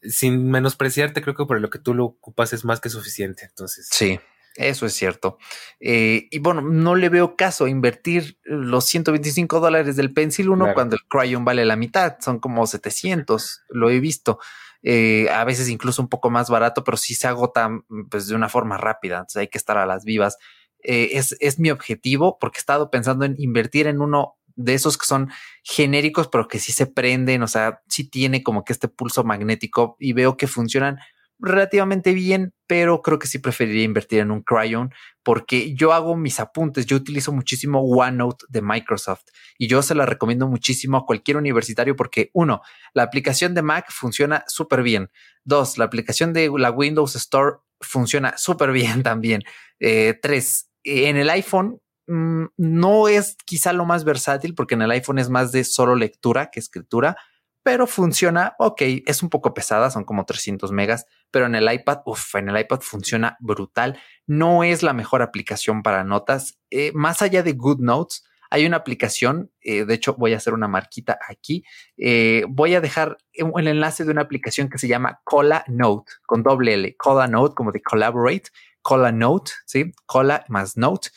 sin menospreciarte, creo que por lo que tú lo ocupas es más que suficiente. Entonces, sí, eso es cierto. Eh, y bueno, no le veo caso a invertir los 125 dólares del Pencil 1 cuando el Cryon vale la mitad, son como 700, lo he visto. Eh, a veces incluso un poco más barato, pero sí se agota pues, de una forma rápida, entonces hay que estar a las vivas. Eh, es, es mi objetivo porque he estado pensando en invertir en uno de esos que son genéricos, pero que sí se prenden, o sea, sí tiene como que este pulso magnético y veo que funcionan relativamente bien, pero creo que sí preferiría invertir en un Cryon porque yo hago mis apuntes, yo utilizo muchísimo OneNote de Microsoft y yo se la recomiendo muchísimo a cualquier universitario porque uno, la aplicación de Mac funciona súper bien. Dos, la aplicación de la Windows Store funciona súper bien también. Eh, tres, en el iPhone Mm, no es quizá lo más versátil porque en el iPhone es más de solo lectura que escritura, pero funciona, ok, es un poco pesada, son como 300 megas, pero en el iPad, uff, en el iPad funciona brutal. No es la mejor aplicación para notas. Eh, más allá de GoodNotes, hay una aplicación, eh, de hecho voy a hacer una marquita aquí, eh, voy a dejar el enlace de una aplicación que se llama Cola Note, con doble L, Cola Note, como de Collaborate, Cola Note, ¿sí? Cola más Note.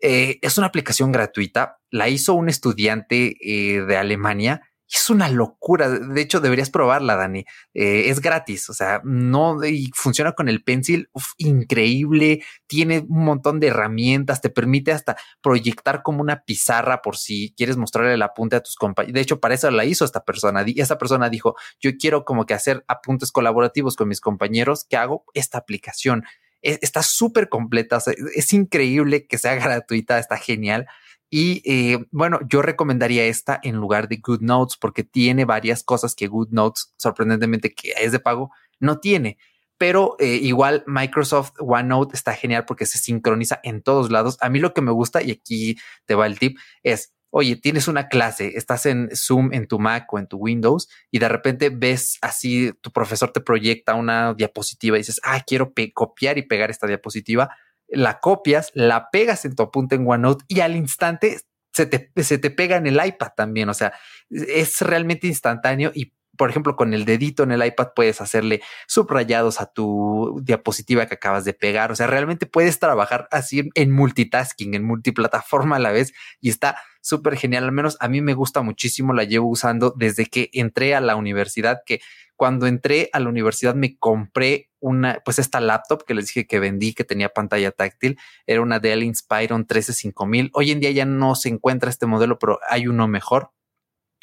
Eh, es una aplicación gratuita, la hizo un estudiante eh, de Alemania. Es una locura. De hecho, deberías probarla, Dani. Eh, es gratis, o sea, no y funciona con el pencil. increíble. Tiene un montón de herramientas. Te permite hasta proyectar como una pizarra por si quieres mostrarle el apunte a tus compañeros. De hecho, para eso la hizo esta persona. Y esta persona dijo: Yo quiero como que hacer apuntes colaborativos con mis compañeros. ¿Qué hago? Esta aplicación e, está súper completa, es increíble que sea gratuita, está genial. Y eh, bueno, yo recomendaría esta en lugar de GoodNotes porque tiene varias cosas que GoodNotes, sorprendentemente que es de pago, no tiene. Pero eh, igual Microsoft OneNote está genial porque se sincroniza en todos lados. A mí lo que me gusta, y aquí te va el tip, es oye, tienes una clase, estás en Zoom en tu Mac o en tu Windows y de repente ves así, tu profesor te proyecta una diapositiva y dices, ah, quiero copiar y pegar esta diapositiva, la copias, la pegas en tu apunte en OneNote y al instante se te, se te pega en el iPad también, o sea, es realmente instantáneo y por ejemplo, con el dedito en el iPad puedes hacerle subrayados a tu diapositiva que acabas de pegar. O sea, realmente puedes trabajar así en multitasking, en multiplataforma a la vez y está súper genial. Al menos a mí me gusta muchísimo, la llevo usando desde que entré a la universidad, que cuando entré a la universidad me compré una, pues esta laptop que les dije que vendí, que tenía pantalla táctil, era una Dell Inspiron 13500. Hoy en día ya no se encuentra este modelo, pero hay uno mejor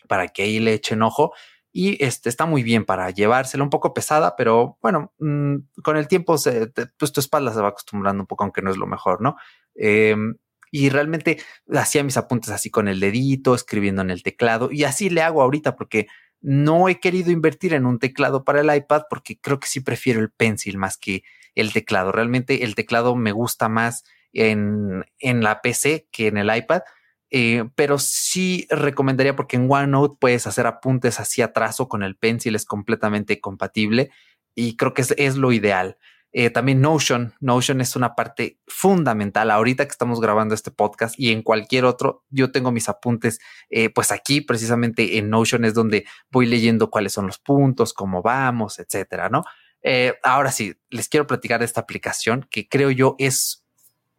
para que ahí le echen ojo y este está muy bien para llevársela un poco pesada, pero bueno, mm, con el tiempo se, pues tu espalda se va acostumbrando un poco, aunque no es lo mejor, ¿no? Em, y realmente hacía mis apuntes así con el dedito, escribiendo en el teclado y así le hago ahorita porque no he querido invertir en un teclado para el iPad porque creo que sí prefiero el pencil más que el teclado. Realmente el teclado me gusta más en, en la PC que en el iPad eh, pero sí recomendaría porque en OneNote puedes hacer apuntes hacia atrás o con el pencil es completamente compatible y creo que es, es lo ideal. Eh, también Notion. Notion es una parte fundamental. Ahorita que estamos grabando este podcast y en cualquier otro, yo tengo mis apuntes, eh, pues aquí precisamente en Notion es donde voy leyendo cuáles son los puntos, cómo vamos, etcétera, ¿no? Eh, ahora sí, les quiero platicar de esta aplicación que creo yo es,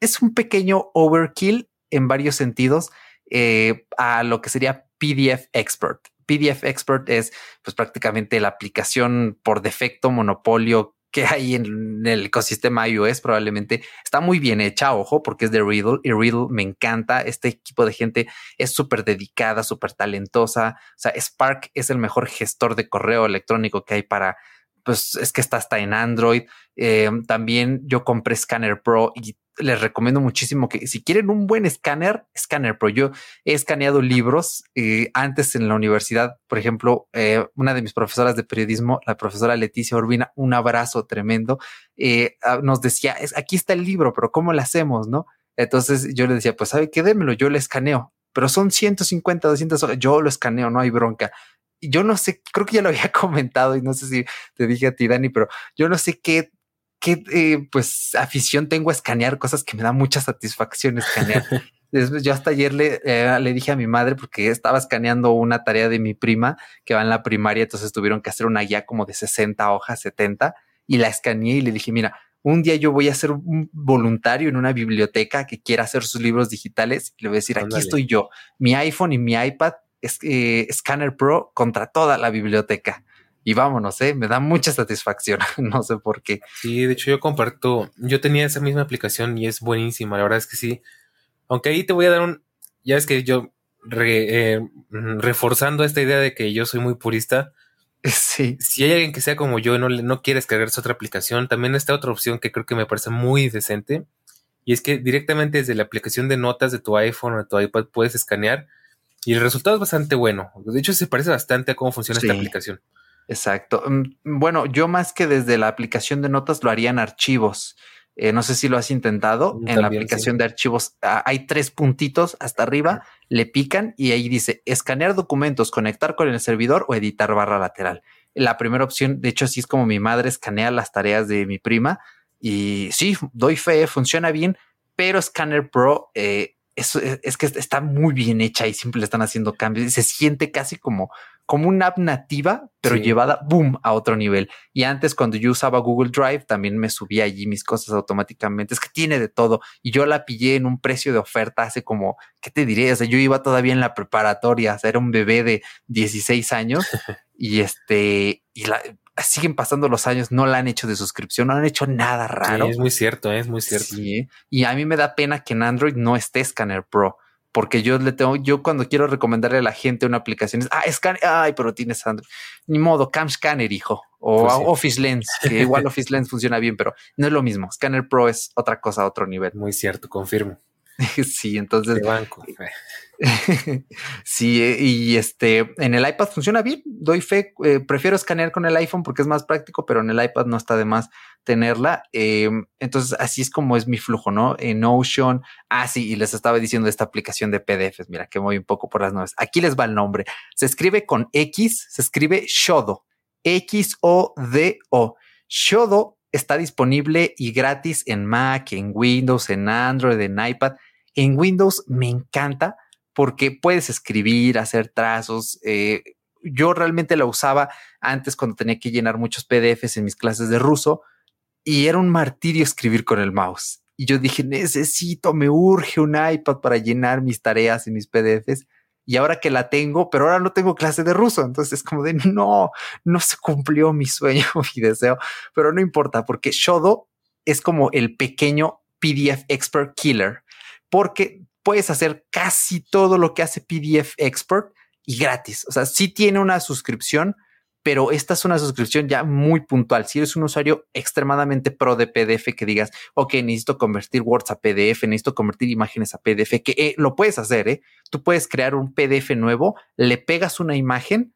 es un pequeño overkill en varios sentidos a lo que sería PDF Expert. PDF Expert es pues prácticamente la aplicación por defecto monopolio que hay en el ecosistema iOS probablemente está muy bien hecha, ojo, porque es de Riddle y Riddle me encanta. Este equipo de gente es súper dedicada, súper talentosa. O sea, Spark es el mejor gestor de correo electrónico que hay para, pues es que está hasta en Android. Eh, también yo compré Scanner Pro y les recomiendo muchísimo que si quieren un buen escáner, Scanner Pro. Yo he escaneado libros eh, antes en la universidad. Por ejemplo, eh, una de mis profesoras de periodismo, la profesora Leticia Urbina, un abrazo tremendo, eh, ah, nos decía, es, aquí está el libro, pero ¿cómo lo hacemos? No? Entonces yo le decía, pues sabe qué, démelo, yo le escaneo, pero son 150, 200 horas, yo lo escaneo, no hay bronca. Yo no sé, creo que ya lo había comentado y no sé si te dije a ti, Dani, pero yo no sé qué qué eh, pues afición tengo a escanear cosas que me da mucha satisfacción escanear. yo hasta ayer le, eh, le dije a mi madre porque estaba escaneando una tarea de mi prima que va en la primaria, entonces tuvieron que hacer una guía como de 60 hojas, 70, y la escaneé y le dije, mira, un día yo voy a ser un voluntario en una biblioteca que quiera hacer sus libros digitales y le voy a decir, aquí estoy yo, mi iPhone y mi iPad, es, eh, Scanner Pro contra toda la biblioteca y vámonos, ¿eh? me da mucha satisfacción, no sé por qué. Sí, de hecho yo comparto, yo tenía esa misma aplicación y es buenísima, la verdad es que sí. Aunque ahí te voy a dar un, ya es que yo eh, reforzando esta idea de que yo soy muy purista, Sí. Si hay alguien que sea como yo y no, no quiere descargarse otra aplicación, también está otra opción que creo que me parece muy decente. Y es que directamente desde la aplicación de notas de tu iPhone o de tu iPad puedes escanear y el resultado es bastante bueno. De hecho, se parece bastante a cómo funciona esta aplicación. Exacto. Mm, bueno, yo más que desde la aplicación de notas lo haría en archivos. Eh, no sé si lo has intentado. Mm, en la aplicación de archivos ah, hay tres puntitos hasta arriba, le pican y ahí dice escanear documentos, conectar con el servidor o editar barra lateral. La primera opción, de hecho, así es como mi madre escanea las tareas de mi prima y sí, doy fe, funciona bien, pero Scanner Pro eh, es, es, que está muy bien hecha y siempre le están haciendo cambios y se siente casi como como una app nativa, pero llevada, boom, a otro nivel. Y antes, cuando yo usaba Google Drive, también me subía allí mis cosas automáticamente. Es que tiene de todo. Y yo la pillé en un precio de oferta hace como, ¿qué te diré? O sea, yo iba todavía en la preparatoria, o sea, era un bebé de 16 años y este, y la, siguen pasando los años, no la han hecho de suscripción, no han hecho nada raro. es muy cierto, es muy cierto. Sí, y a mí me da pena que en Android no esté Scanner Pro porque yo le tengo, yo cuando quiero recomendarle a la gente una aplicación es, ah, Scanner, ay, pero tienes Android. Ni modo, Cam Scanner, hijo, o pues Office Lens, que igual Office Lens funciona bien, pero no es lo mismo. Scanner Pro es otra cosa, otro nivel. Muy cierto, confirmo. sí, entonces. De banco. sí, eh, y este en el iPad funciona bien. Doy fe, eh, prefiero escanear con el iPhone porque es más práctico, pero en el iPad no está de más tenerla. Em, entonces, así es como es mi flujo, ¿no? En Notion. Ah, sí, y les estaba diciendo esta aplicación de PDFs. Mira que voy un poco por las nubes. Aquí les va el nombre. Se escribe con X, se escribe Shodo. X-O-D-O. Shodo está disponible y gratis en Mac, en Windows, en Android, en iPad. En Windows me encanta porque puedes escribir, hacer trazos. Eh, yo realmente la usaba antes cuando tenía que llenar muchos PDFs en mis clases de ruso y era un martirio escribir con el mouse. Y yo dije, necesito, me urge un iPad para llenar mis tareas y mis PDFs. Y ahora que la tengo, pero ahora no tengo clase de ruso. Entonces es como de no, no se cumplió mi sueño, mi deseo, pero no importa porque Shodo es como el pequeño PDF Expert Killer porque puedes hacer casi todo lo que hace PDF Expert y gratis. O sea, sí tiene una suscripción, pero esta es una suscripción ya muy puntual. Si eres un usuario extremadamente pro de PDF que digas, ok, necesito convertir Words a PDF, necesito convertir imágenes a PDF, que eh, lo puedes hacer, ¿eh? Tú puedes crear un PDF nuevo, le pegas una imagen,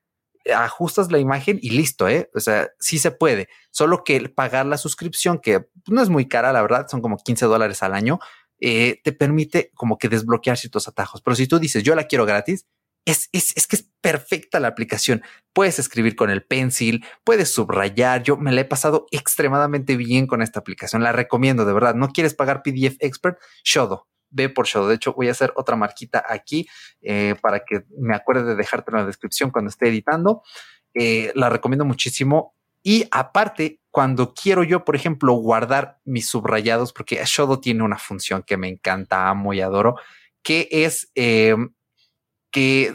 ajustas la imagen y listo, ¿eh? O sea, sí se puede. Solo que pagar la suscripción, que no es muy cara, la verdad, son como 15 dólares al año, eh, te permite como que desbloquear ciertos atajos. Pero si tú dices, yo la quiero gratis, es, es, es, que es perfecta la aplicación. Puedes escribir con el pencil, puedes subrayar. Yo me la he pasado extremadamente bien con esta aplicación. La recomiendo de verdad. No quieres pagar PDF Expert, Shodo. Ve por Shodo. De hecho, voy a hacer otra marquita aquí eh, para que me acuerde de dejarte en la descripción cuando esté editando. Eh, la recomiendo muchísimo. Y aparte, cuando quiero yo, por ejemplo, guardar mis subrayados, porque Shodo tiene una función que me encanta, amo y adoro, que es eh, que,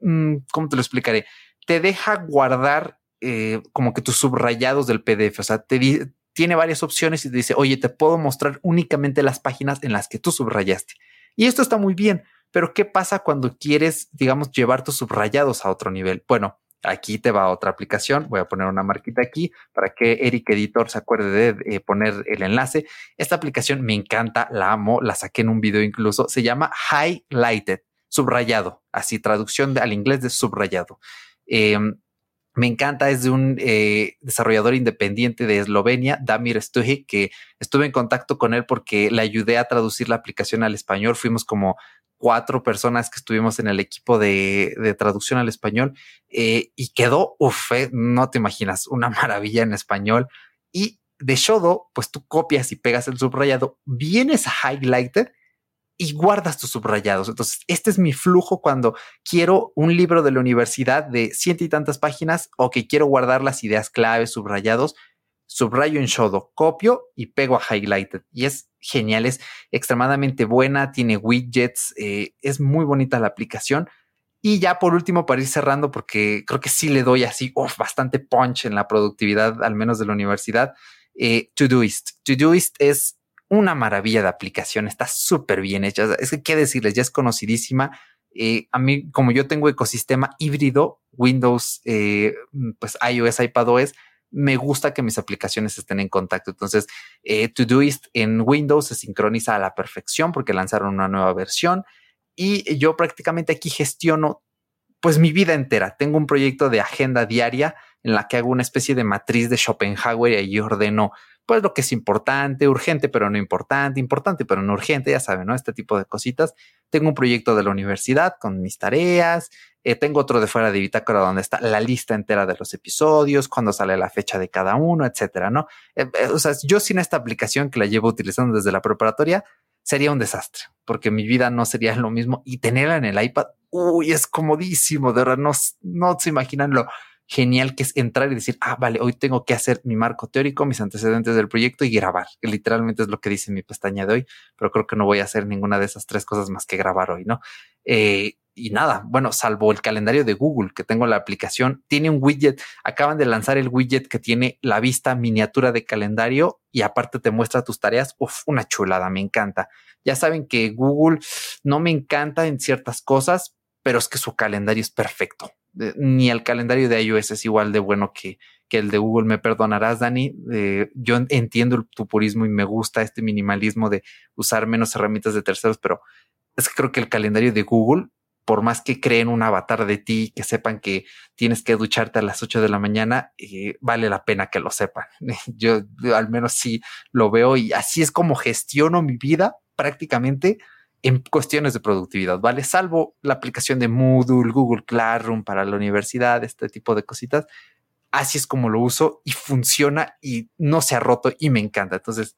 mm, ¿cómo te lo explicaré? Te deja guardar eh, como que tus subrayados del PDF, o sea, te tiene varias opciones y te dice, oye, te puedo mostrar únicamente las páginas en las que tú subrayaste. Y esto está muy bien, pero ¿qué pasa cuando quieres, digamos, llevar tus subrayados a otro nivel? Bueno, aquí te va otra aplicación. Voy a poner una marquita aquí para que Eric Editor se acuerde de eh, poner el enlace. Esta aplicación me encanta, la amo, la saqué en un video incluso. Se llama Highlighted subrayado, así traducción al inglés de subrayado. Em, me encanta, es de un eh, desarrollador independiente de Eslovenia, Damir Stuhic, que estuve en contacto con él porque le ayudé a traducir la aplicación al español. Fuimos como cuatro personas que estuvimos en el equipo de, traducción al español eh, y quedó, uff, eh, no te imaginas, una maravilla en español. Y de Shodo, pues tú copias y pegas el subrayado, vienes a Highlighter y guardas tus subrayados. Entonces, este es mi flujo cuando quiero un libro de la universidad de ciento y tantas páginas o que quiero guardar las ideas claves, subrayados. Subrayo en Shodo, copio y pego a Highlighted. Y es genial, es extremadamente buena, tiene widgets, eh, es muy bonita la aplicación. Y ya por último, para ir cerrando, porque creo que sí le doy así bastante punch en la productividad, al menos de la universidad, eh, Todoist. Todoist es una maravilla de aplicación, está súper bien hecha. Es que, ¿qué decirles? Ya es conocidísima. Eh, a mí, como yo tengo ecosistema híbrido, Windows, eh, pues iOS, iPadOS, me gusta que mis aplicaciones estén en contacto. Entonces, eh, Todoist en Windows se sincroniza a la perfección porque lanzaron una nueva versión y yo prácticamente aquí gestiono pues mi vida entera. Tengo un proyecto de agenda diaria en la que hago una especie de matriz de Schopenhauer y ahí ordeno pues lo que es importante, urgente, pero no importante, importante, pero no urgente, ya saben, ¿no? Este tipo de cositas. Tengo un proyecto de la universidad con mis tareas, eh, tengo otro de fuera de bitácora donde está la lista entera de los episodios, cuando sale la fecha de cada uno, etcétera, ¿no? Eh, eh, o sea, yo sin esta aplicación que la llevo utilizando desde la preparatoria, sería un desastre, porque mi vida no sería lo mismo y tenerla en el iPad, uy, es comodísimo, de verdad, no, no se imaginan lo genial que es entrar y decir, ah, vale, hoy tengo que hacer mi marco teórico, mis antecedentes del proyecto y grabar, que literalmente es lo que dice mi pestaña de hoy, pero creo que no voy a hacer ninguna de esas tres cosas más que grabar hoy, ¿no? Eh, y nada, bueno, salvo el calendario de Google, que tengo la aplicación, tiene un widget, acaban de lanzar el widget que tiene la vista miniatura de calendario y aparte te muestra tus tareas, uf, una chulada, me encanta. Ya saben que Google no me encanta en ciertas cosas, pero es que su calendario es perfecto ni el calendario de iOS es igual de bueno que, que el de Google. Me perdonarás, Dani. Yo entiendo tu purismo y me gusta este minimalismo de usar menos herramientas de terceros, pero es que creo que el calendario de Google, por más que creen un avatar de ti, que sepan que tienes que ducharte a las 8 de la mañana, eh, vale la pena que lo sepan. Yo al menos sí lo veo y así es como gestiono mi vida prácticamente en cuestiones de productividad, ¿vale? Salvo la aplicación de Moodle, Google Classroom para la universidad, este tipo de cositas. Así es como lo uso y funciona y no se ha roto y me encanta. Entonces,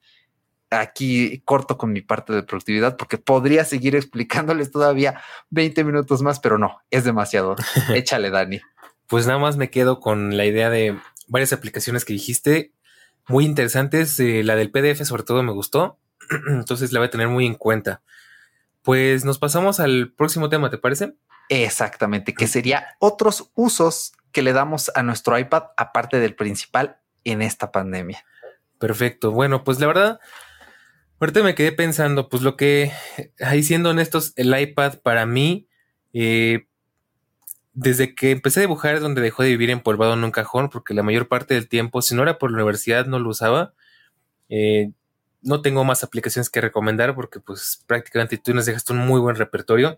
aquí corto con mi parte de productividad porque podría seguir explicándoles todavía 20 minutos más, pero no, es demasiado. Échale, Dani. Pues nada más me quedo con la idea de varias aplicaciones que dijiste, muy interesantes. Eh, la del PDF sobre todo me gustó, entonces la voy a tener muy en cuenta. Pues nos pasamos al próximo tema, ¿te parece? Exactamente, que sería otros usos que le damos a nuestro iPad aparte del principal en esta pandemia. Perfecto. Bueno, pues la verdad, ahorita me quedé pensando, pues lo que, ahí siendo honestos, el iPad para mí, eh, desde que empecé a dibujar es donde dejó de vivir empolvado en un cajón, porque la mayor parte del tiempo, si no era por la universidad, no lo usaba. Eh, no tengo más aplicaciones que recomendar porque pues prácticamente tú nos dejaste un muy buen repertorio.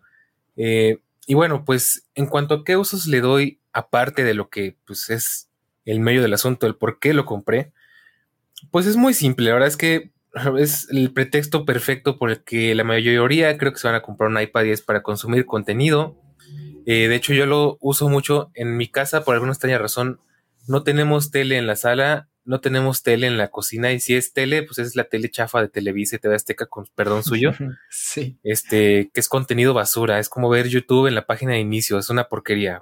Eh, y bueno, pues en cuanto a qué usos le doy, aparte de lo que pues es el medio del asunto, el por qué lo compré, pues es muy simple. La verdad es que es el pretexto perfecto por el que la mayoría creo que se van a comprar un iPad y es para consumir contenido. Eh, de hecho, yo lo uso mucho en mi casa por alguna extraña razón. No tenemos tele en la sala, no tenemos tele en la cocina y si es tele, pues es la tele chafa de Televisa y TV Azteca con perdón suyo. sí. Este, que es contenido basura, es como ver YouTube en la página de inicio, es una porquería.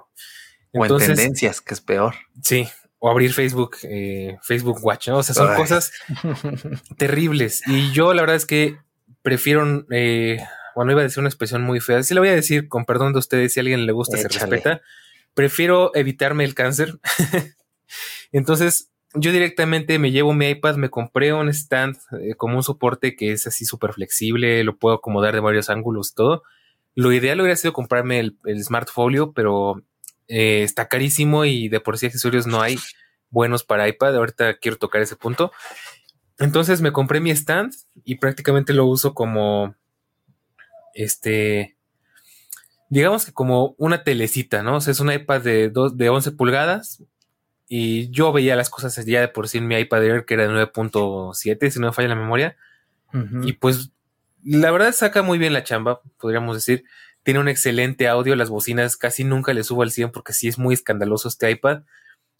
o en tendencias, que es peor. Sí, o abrir Facebook, eh, Facebook Watch, ¿no? O sea, son cosas terribles. Y yo la verdad es que prefiero, eh, bueno, iba a decir una expresión muy fea, sí la voy a decir con perdón de ustedes, si a alguien le gusta, se respeta. Prefiero evitarme el cáncer. Entonces, yo directamente me llevo mi iPad, me compré un stand eh, como un soporte que es así súper flexible, lo puedo acomodar de varios ángulos y todo. Lo ideal hubiera sido comprarme el, el Smart Folio, pero eh, está carísimo y de por sí accesorios no hay buenos para iPad. Ahorita quiero tocar ese punto. Entonces me compré mi stand y prácticamente lo uso como este, digamos que como una telecita, ¿no? O sea, es un iPad de, de 11 pulgadas y yo veía las cosas ya de por sí en mi iPad Air que era de 9.7, si no me falla la memoria. Y pues la verdad saca muy bien la chamba, podríamos decir. Tiene un excelente audio, las bocinas casi nunca le subo al 100 porque sí es muy escandaloso este iPad.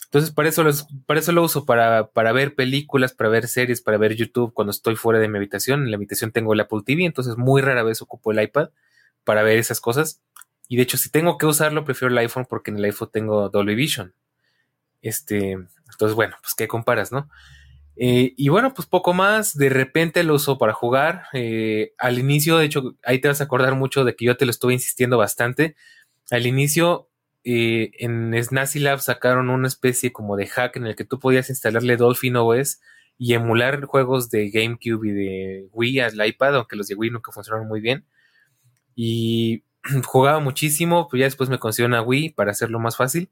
Entonces, para eso, para eso lo uso, para, para ver películas, para ver series, para ver YouTube cuando estoy fuera de mi habitación. En la habitación tengo el Apple TV, entonces muy rara vez ocupo el iPad para ver esas cosas. Y de hecho, si tengo que usarlo, prefiero el iPhone porque en el iPhone tengo Dolby Vision. Este, entonces, bueno, pues qué comparas, ¿no? Eh, y bueno, pues poco más. De repente lo uso para jugar. Eh, al inicio, de hecho, ahí te vas a acordar mucho de que yo te lo estuve insistiendo bastante. Al inicio, eh, en Snazzy Lab sacaron una especie como de hack en el que tú podías instalarle Dolphin OS y emular juegos de GameCube y de Wii al iPad, aunque los de Wii nunca funcionaron muy bien. Y jugaba muchísimo, pues ya después me consiguió una Wii para hacerlo más fácil.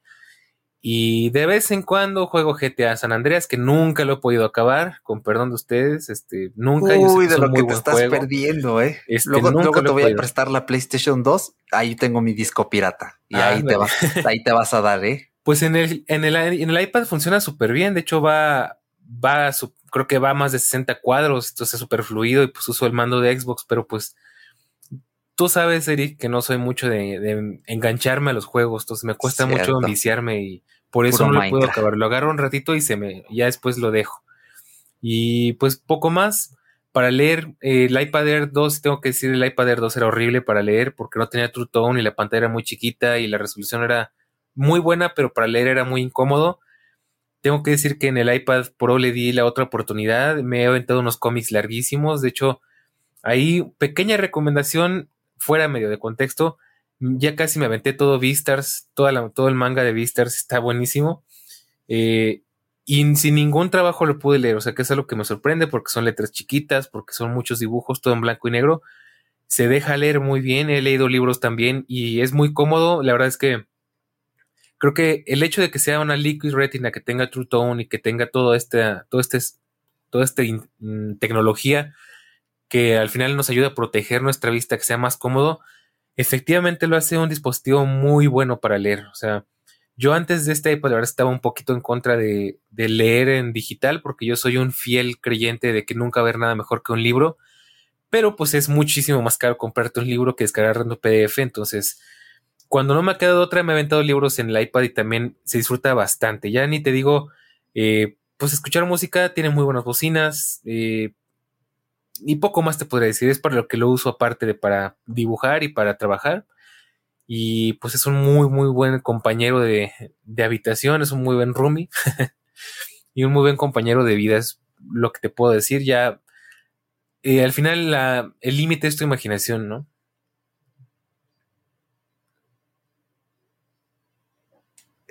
Y de vez en cuando juego GTA San Andreas, que nunca lo he podido acabar, con perdón de ustedes, este, nunca. Uy, de lo que te estás perdiendo, eh. Este, luego, te voy a prestar la PlayStation 2, ahí tengo mi disco pirata. Y ahí, te vas, ahí te vas a dar, eh. Pues en el, en el, en el iPad funciona súper bien, de hecho va, va, creo que va a más de 60 cuadros, entonces es súper fluido y pues uso el mando de Xbox, pero pues tú sabes, Eric, que no soy mucho de, engancharme a los juegos, entonces me cuesta mucho enviciarme y por eso no lo puedo acabar. Lo agarro un ratito y se me, ya después lo dejo. Y pues poco más. Para leer eh, el iPad Air 2, tengo que decir, el iPad Air 2 era horrible para leer porque no tenía True Tone y la pantalla era muy chiquita y la resolución era muy buena, pero para leer era muy incómodo. Tengo que decir que en el iPad Pro le di la otra oportunidad. Me he aventado unos cómics larguísimos. De hecho, ahí, pequeña recomendación, fuera medio de contexto, ya casi me aventé todo Vistars, toda todo el manga de Vistars está buenísimo. Eh, y sin ningún trabajo lo pude leer, o sea que es algo que me sorprende porque son letras chiquitas, porque son muchos dibujos, todo en blanco y negro. Se deja leer muy bien, he leído libros también y es muy cómodo. La verdad es que creo que el hecho de que sea una Liquid Retina, que tenga True Tone y que tenga todo este, todo este, toda esta tecnología, que al final nos ayuda a proteger nuestra vista, que sea más cómodo, efectivamente lo hace un dispositivo muy bueno para leer. O sea, yo antes de este iPad, estaba un poquito en contra de, leer en digital, porque yo soy un fiel creyente de que nunca va a haber nada mejor que un libro, pero pues es muchísimo más caro comprarte un libro que descargando PDF, entonces cuando no me ha quedado otra, me he aventado libros en el iPad y también se disfruta bastante. Ya ni te digo, eh, pues escuchar música tiene muy buenas bocinas, eh, y poco más te podría decir. Es para lo que lo uso aparte de para dibujar y para trabajar. Y pues es un muy, muy buen compañero de, habitación, es un muy buen roomie y un muy buen compañero de vida, es lo que te puedo decir. Ya eh, al final el límite es tu imaginación, ¿no?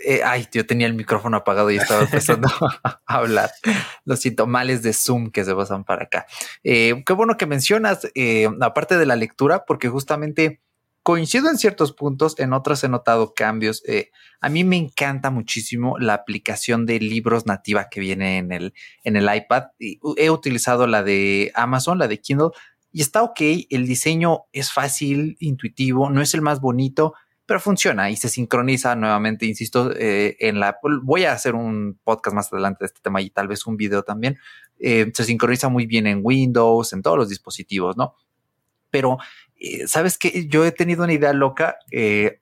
Eh, ay, yo tenía el micrófono apagado y estaba empezando a hablar. Los males de Zoom que se pasan para acá. Eh, qué bueno que mencionas, eh, aparte de la lectura, porque justamente coincido en ciertos puntos, en otros he notado cambios. a mí me encanta muchísimo la aplicación de libros nativa que viene en el, en el iPad. He utilizado la de Amazon, la de Kindle, y está ok. El diseño es fácil, intuitivo, no es el más bonito pero funciona y se sincroniza nuevamente, insisto, eh, en la... Voy a hacer un podcast más adelante de este tema y tal vez un video también. Eh, se sincroniza muy bien en Windows, en todos los dispositivos, ¿no? Pero eh, sabes que yo he tenido una idea loca.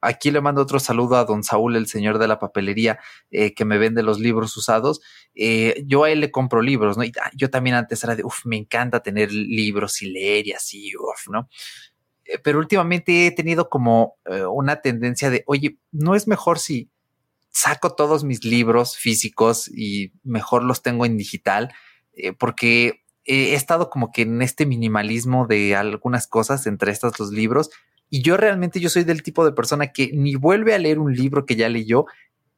Aquí le mando otro saludo a don Saúl, el señor de la papelería, que me vende los libros usados. yo a él le compro libros, ¿no? Y ah, yo también antes era de, uff, me encanta tener libros y leer y así, uff, ¿no? Pero últimamente he tenido como una tendencia de, oye, ¿no es mejor si saco todos mis libros físicos y mejor los tengo en digital? porque he estado como que en este minimalismo de algunas cosas, entre estas los libros, y yo realmente yo soy del tipo de persona que ni vuelve a leer un libro que ya leyó,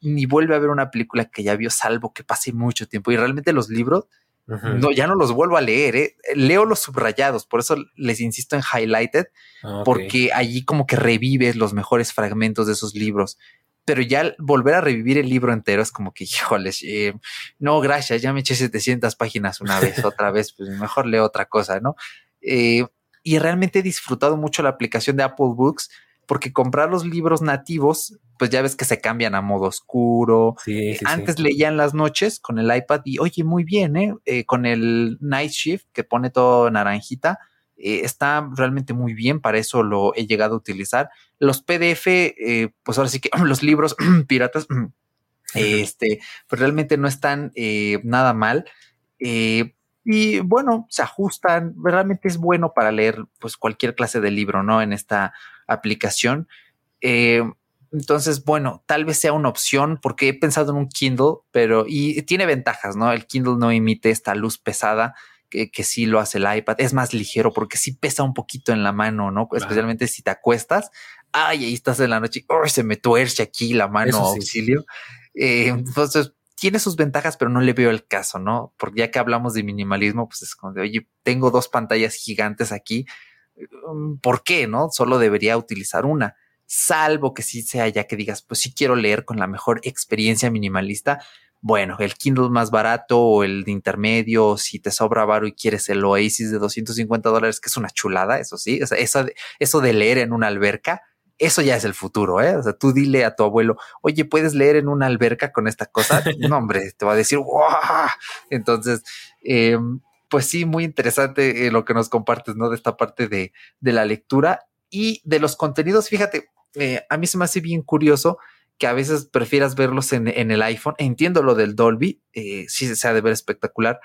ni vuelve a ver una película que ya vio, salvo que pase mucho tiempo. Y realmente los libros, no, ya no los vuelvo a leer, ¿eh? leo los subrayados, por eso les insisto en highlighted, ah, porque allí como que revives los mejores fragmentos de esos libros pero ya volver a revivir el libro entero es como que, híjoles, eh, no, gracias, ya me eché 700 páginas una vez, otra vez, pues mejor leo otra cosa, ¿no? Eh, y realmente he disfrutado mucho la aplicación de Apple Books porque comprar los libros nativos, pues ya ves que se cambian a modo oscuro. Antes leía en las noches con el iPad y oye, muy bien, ¿eh? ¿eh? Con el Night Shift que pone todo naranjita, eh, está realmente muy bien, para eso lo he llegado a utilizar. Los PDF, eh, pues ahora sí que los libros piratas, este, pues realmente no están eh, nada mal. Y bueno, se ajustan, realmente es bueno para leer pues cualquier clase de libro, ¿no? En esta aplicación. entonces, bueno, tal vez sea una opción porque he pensado en un Kindle, pero y tiene ventajas, ¿no? El Kindle no emite esta luz pesada que, que, sí lo hace el iPad. Es más ligero porque sí pesa un poquito en la mano, ¿no? Especialmente si te acuestas. Ay, ahí estás en la noche. Oh, se me tuerce aquí la mano auxilio. Eh, entonces, tiene sus ventajas, pero no le veo el caso, ¿no? Porque ya que hablamos de minimalismo, pues es como de, oye, tengo dos pantallas gigantes aquí. Mm, ¿Por qué, no? Solo debería utilizar una. Salvo que sí sea ya que digas, pues sí quiero leer con la mejor experiencia minimalista bueno, el Kindle más barato o el de intermedio, si te sobra varo y quieres el Oasis de 250 dólares, que es una chulada, eso sí, o sea, eso, eso de leer en una alberca, eso ya es el futuro, ¿eh? O sea, tú dile a tu abuelo, oye, ¿puedes leer en una alberca con esta cosa? no, hombre, te va a decir, ¡wow! Entonces, eh, pues sí, muy interesante eh, lo que nos compartes, ¿no? De esta parte de, de la lectura y de los contenidos. Fíjate, eh, a mí se me hace bien curioso que a veces prefieras verlos en, el iPhone. Entiendo lo del Dolby, eh, sí se ha de ver espectacular.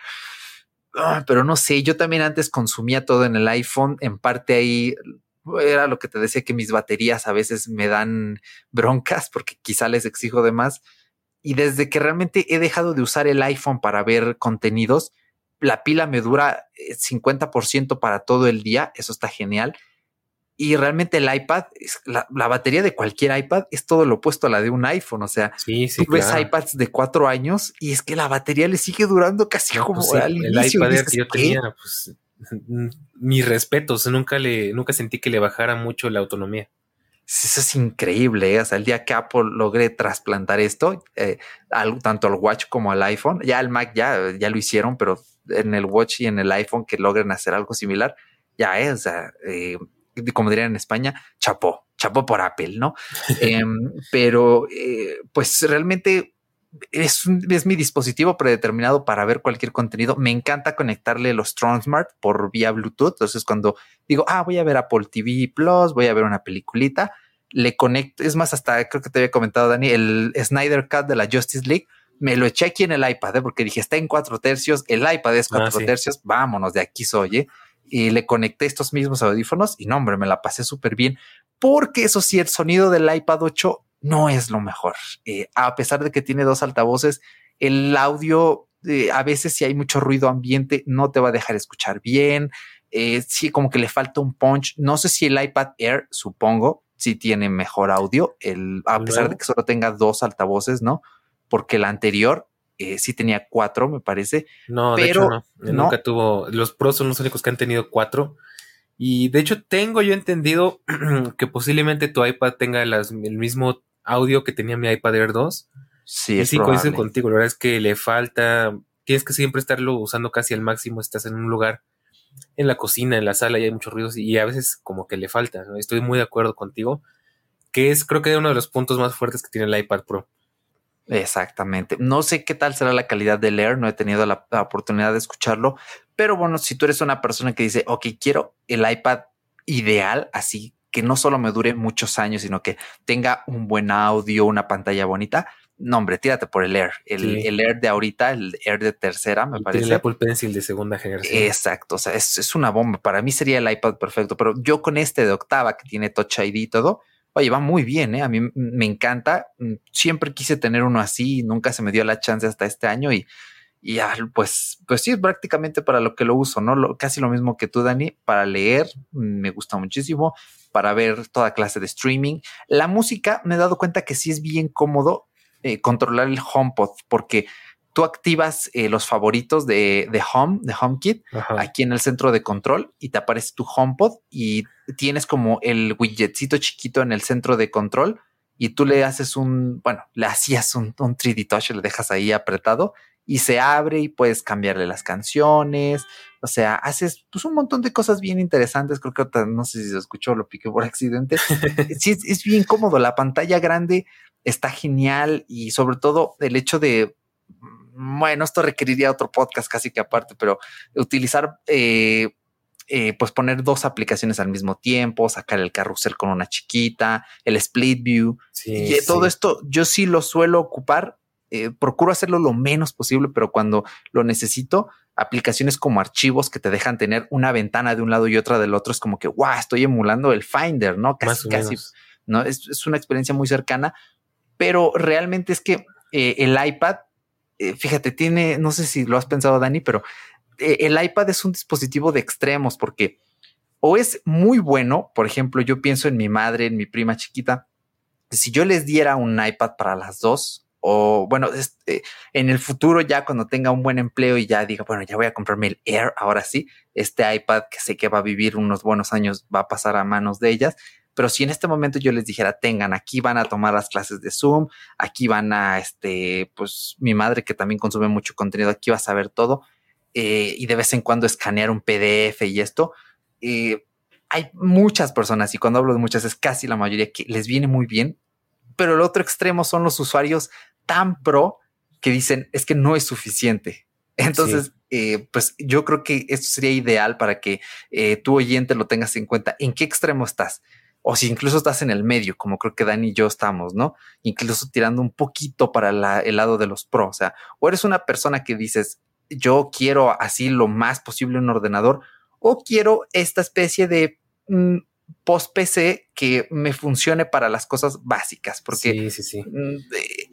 Ah, pero no sé, yo también antes consumía todo en el iPhone, en parte ahí era lo que te decía que mis baterías a veces me dan broncas porque quizá les exijo de más. Y desde que realmente he dejado de usar el iPhone para ver contenidos, la pila me dura 50% eh, para todo el día, eso está genial y realmente el iPad, la, la, batería de cualquier iPad es todo lo opuesto a la de un iPhone. O sea, sí, tú ves iPads de cuatro años y es que la batería le sigue durando casi como pues al el iPad que yo tenía, pues mis respetos, nunca le, nunca sentí que le bajara mucho la autonomía. Eso es increíble. ¿eh? O sea, el día que Apple logre trasplantar esto, eh, tanto al Watch como al iPhone, ya el Mac ya, ya lo hicieron, pero en el Watch y en el iPhone que logren hacer algo similar, ya es, o sea, eh, como dirían en España, chapó, chapó por Apple, ¿no? Em, pero eh, pues realmente es, es, mi dispositivo predeterminado para ver cualquier contenido. Me encanta conectarle los Transmart por vía Bluetooth. Entonces, cuando digo, ah, voy a ver Apple TV Plus, voy a ver una peliculita, le conecto. Es más, hasta creo que te había comentado, Dani, el Snyder Cut de la Justice League. Me lo eché aquí en el iPad ¿eh? porque dije está en cuatro tercios. El iPad es cuatro ah, tercios. Vámonos de aquí soy. ¿eh? y le conecté estos mismos audífonos y no, hombre, me la pasé súper bien. Porque eso sí, el sonido del iPad 8 no es lo mejor. Eh, a pesar de que tiene dos altavoces, el audio, eh, a veces si hay mucho ruido ambiente, no te va a dejar escuchar bien. Eh, sí, como que le falta un punch. No sé si el iPad Air, supongo, si tiene mejor audio, el, a pesar de que solo tenga dos altavoces, ¿no? Porque el anterior eh, sí tenía cuatro, me parece. No, pero de hecho no. Nunca tuvo. Los pros son los únicos que han tenido cuatro. Y de hecho, tengo yo entendido que posiblemente tu iPad tenga el mismo audio que tenía mi iPad Air 2. Sí, es sí, coincido contigo. La verdad es que le falta. Tienes que siempre estarlo usando casi al máximo. Estás en un lugar, en la cocina, en la sala, y hay muchos ruidos y a veces como que le falta. Estoy muy de acuerdo contigo. Que es, creo que uno de los puntos más fuertes que tiene el iPad Pro. Exactamente. No sé qué tal será la calidad del Air, no he tenido la, oportunidad de escucharlo, pero bueno, si tú eres una persona que dice, ok, quiero el iPad ideal, así que no solo me dure muchos años, sino que tenga un buen audio, una pantalla bonita, no, hombre, tírate por el Air. El, Air de ahorita, el Air de tercera, me parece. El Apple Pencil de segunda generación. Exacto. O sea, es, una bomba. Para mí sería el iPad perfecto, pero yo con este de octava que tiene Touch ID y todo, oye, va muy bien. ¿eh? A mí me encanta. Mm, siempre quise tener uno así. Nunca se me dio la chance hasta este año y, y pues, pues sí, es prácticamente para lo que lo uso, ¿no? Lo, casi lo mismo que tú, Dani. Para leer, me gusta muchísimo. Para ver toda clase de streaming. La música, me he dado cuenta que sí es bien cómodo eh, controlar el HomePod, porque tú activas eh, los favoritos de, Home, de HomeKit, aquí en el centro de control y te aparece tu HomePod y tienes como el widgetcito chiquito en el centro de control y tú le haces un, bueno, le hacías un, un 3D Touch, le dejas ahí apretado y se abre y puedes cambiarle las canciones. O sea, haces pues, un montón de cosas bien interesantes. Creo que no sé si se escuchó, lo piqué por accidente. sí, es, es, bien cómodo. La pantalla grande está genial y sobre todo el hecho de, mm, bueno, esto requeriría otro podcast casi que aparte, pero utilizar, eh, eh, pues poner dos aplicaciones al mismo tiempo, sacar el carrusel con una chiquita, el split view. y todo esto yo sí lo suelo ocupar. Eh, procuro hacerlo lo menos posible, pero cuando lo necesito, aplicaciones como archivos que te dejan tener una ventana de un lado y otra del otro, es como que, wow, estoy emulando el Finder, ¿no? Casi, casi, ¿no? Es, es, una experiencia muy cercana, pero realmente es que eh, el iPad, eh, fíjate, tiene, no sé si lo has pensado, Dani, pero el iPad es un dispositivo de extremos porque o es muy bueno, por ejemplo, yo pienso en mi madre, en mi prima chiquita, si yo les diera un iPad para las dos, o bueno, este, en el futuro ya cuando tenga un buen empleo y ya diga, bueno, ya voy a comprarme el Air, ahora sí, este iPad que sé que va a vivir unos buenos años va a pasar a manos de ellas, pero si en este momento yo les dijera, tengan, aquí van a tomar las clases de Zoom, aquí van a, este, pues mi madre que también consume mucho contenido, aquí va a saber todo, eh, y de vez en cuando escanear un PDF y esto, eh, hay muchas personas, y cuando hablo de muchas es casi la mayoría que les viene muy bien, pero el otro extremo son los usuarios tan pro que dicen, es que no es suficiente. Entonces, eh, pues yo creo que esto sería ideal para que tu oyente lo tengas en cuenta. ¿En qué extremo estás? o si incluso estás en el medio, como creo que Dani y yo estamos, ¿no? Incluso tirando un poquito para el lado de los pros, o sea, o eres una persona que dices, yo quiero así lo más posible un ordenador, o quiero esta especie de mm, post-PC que me funcione para las cosas básicas, porque mm,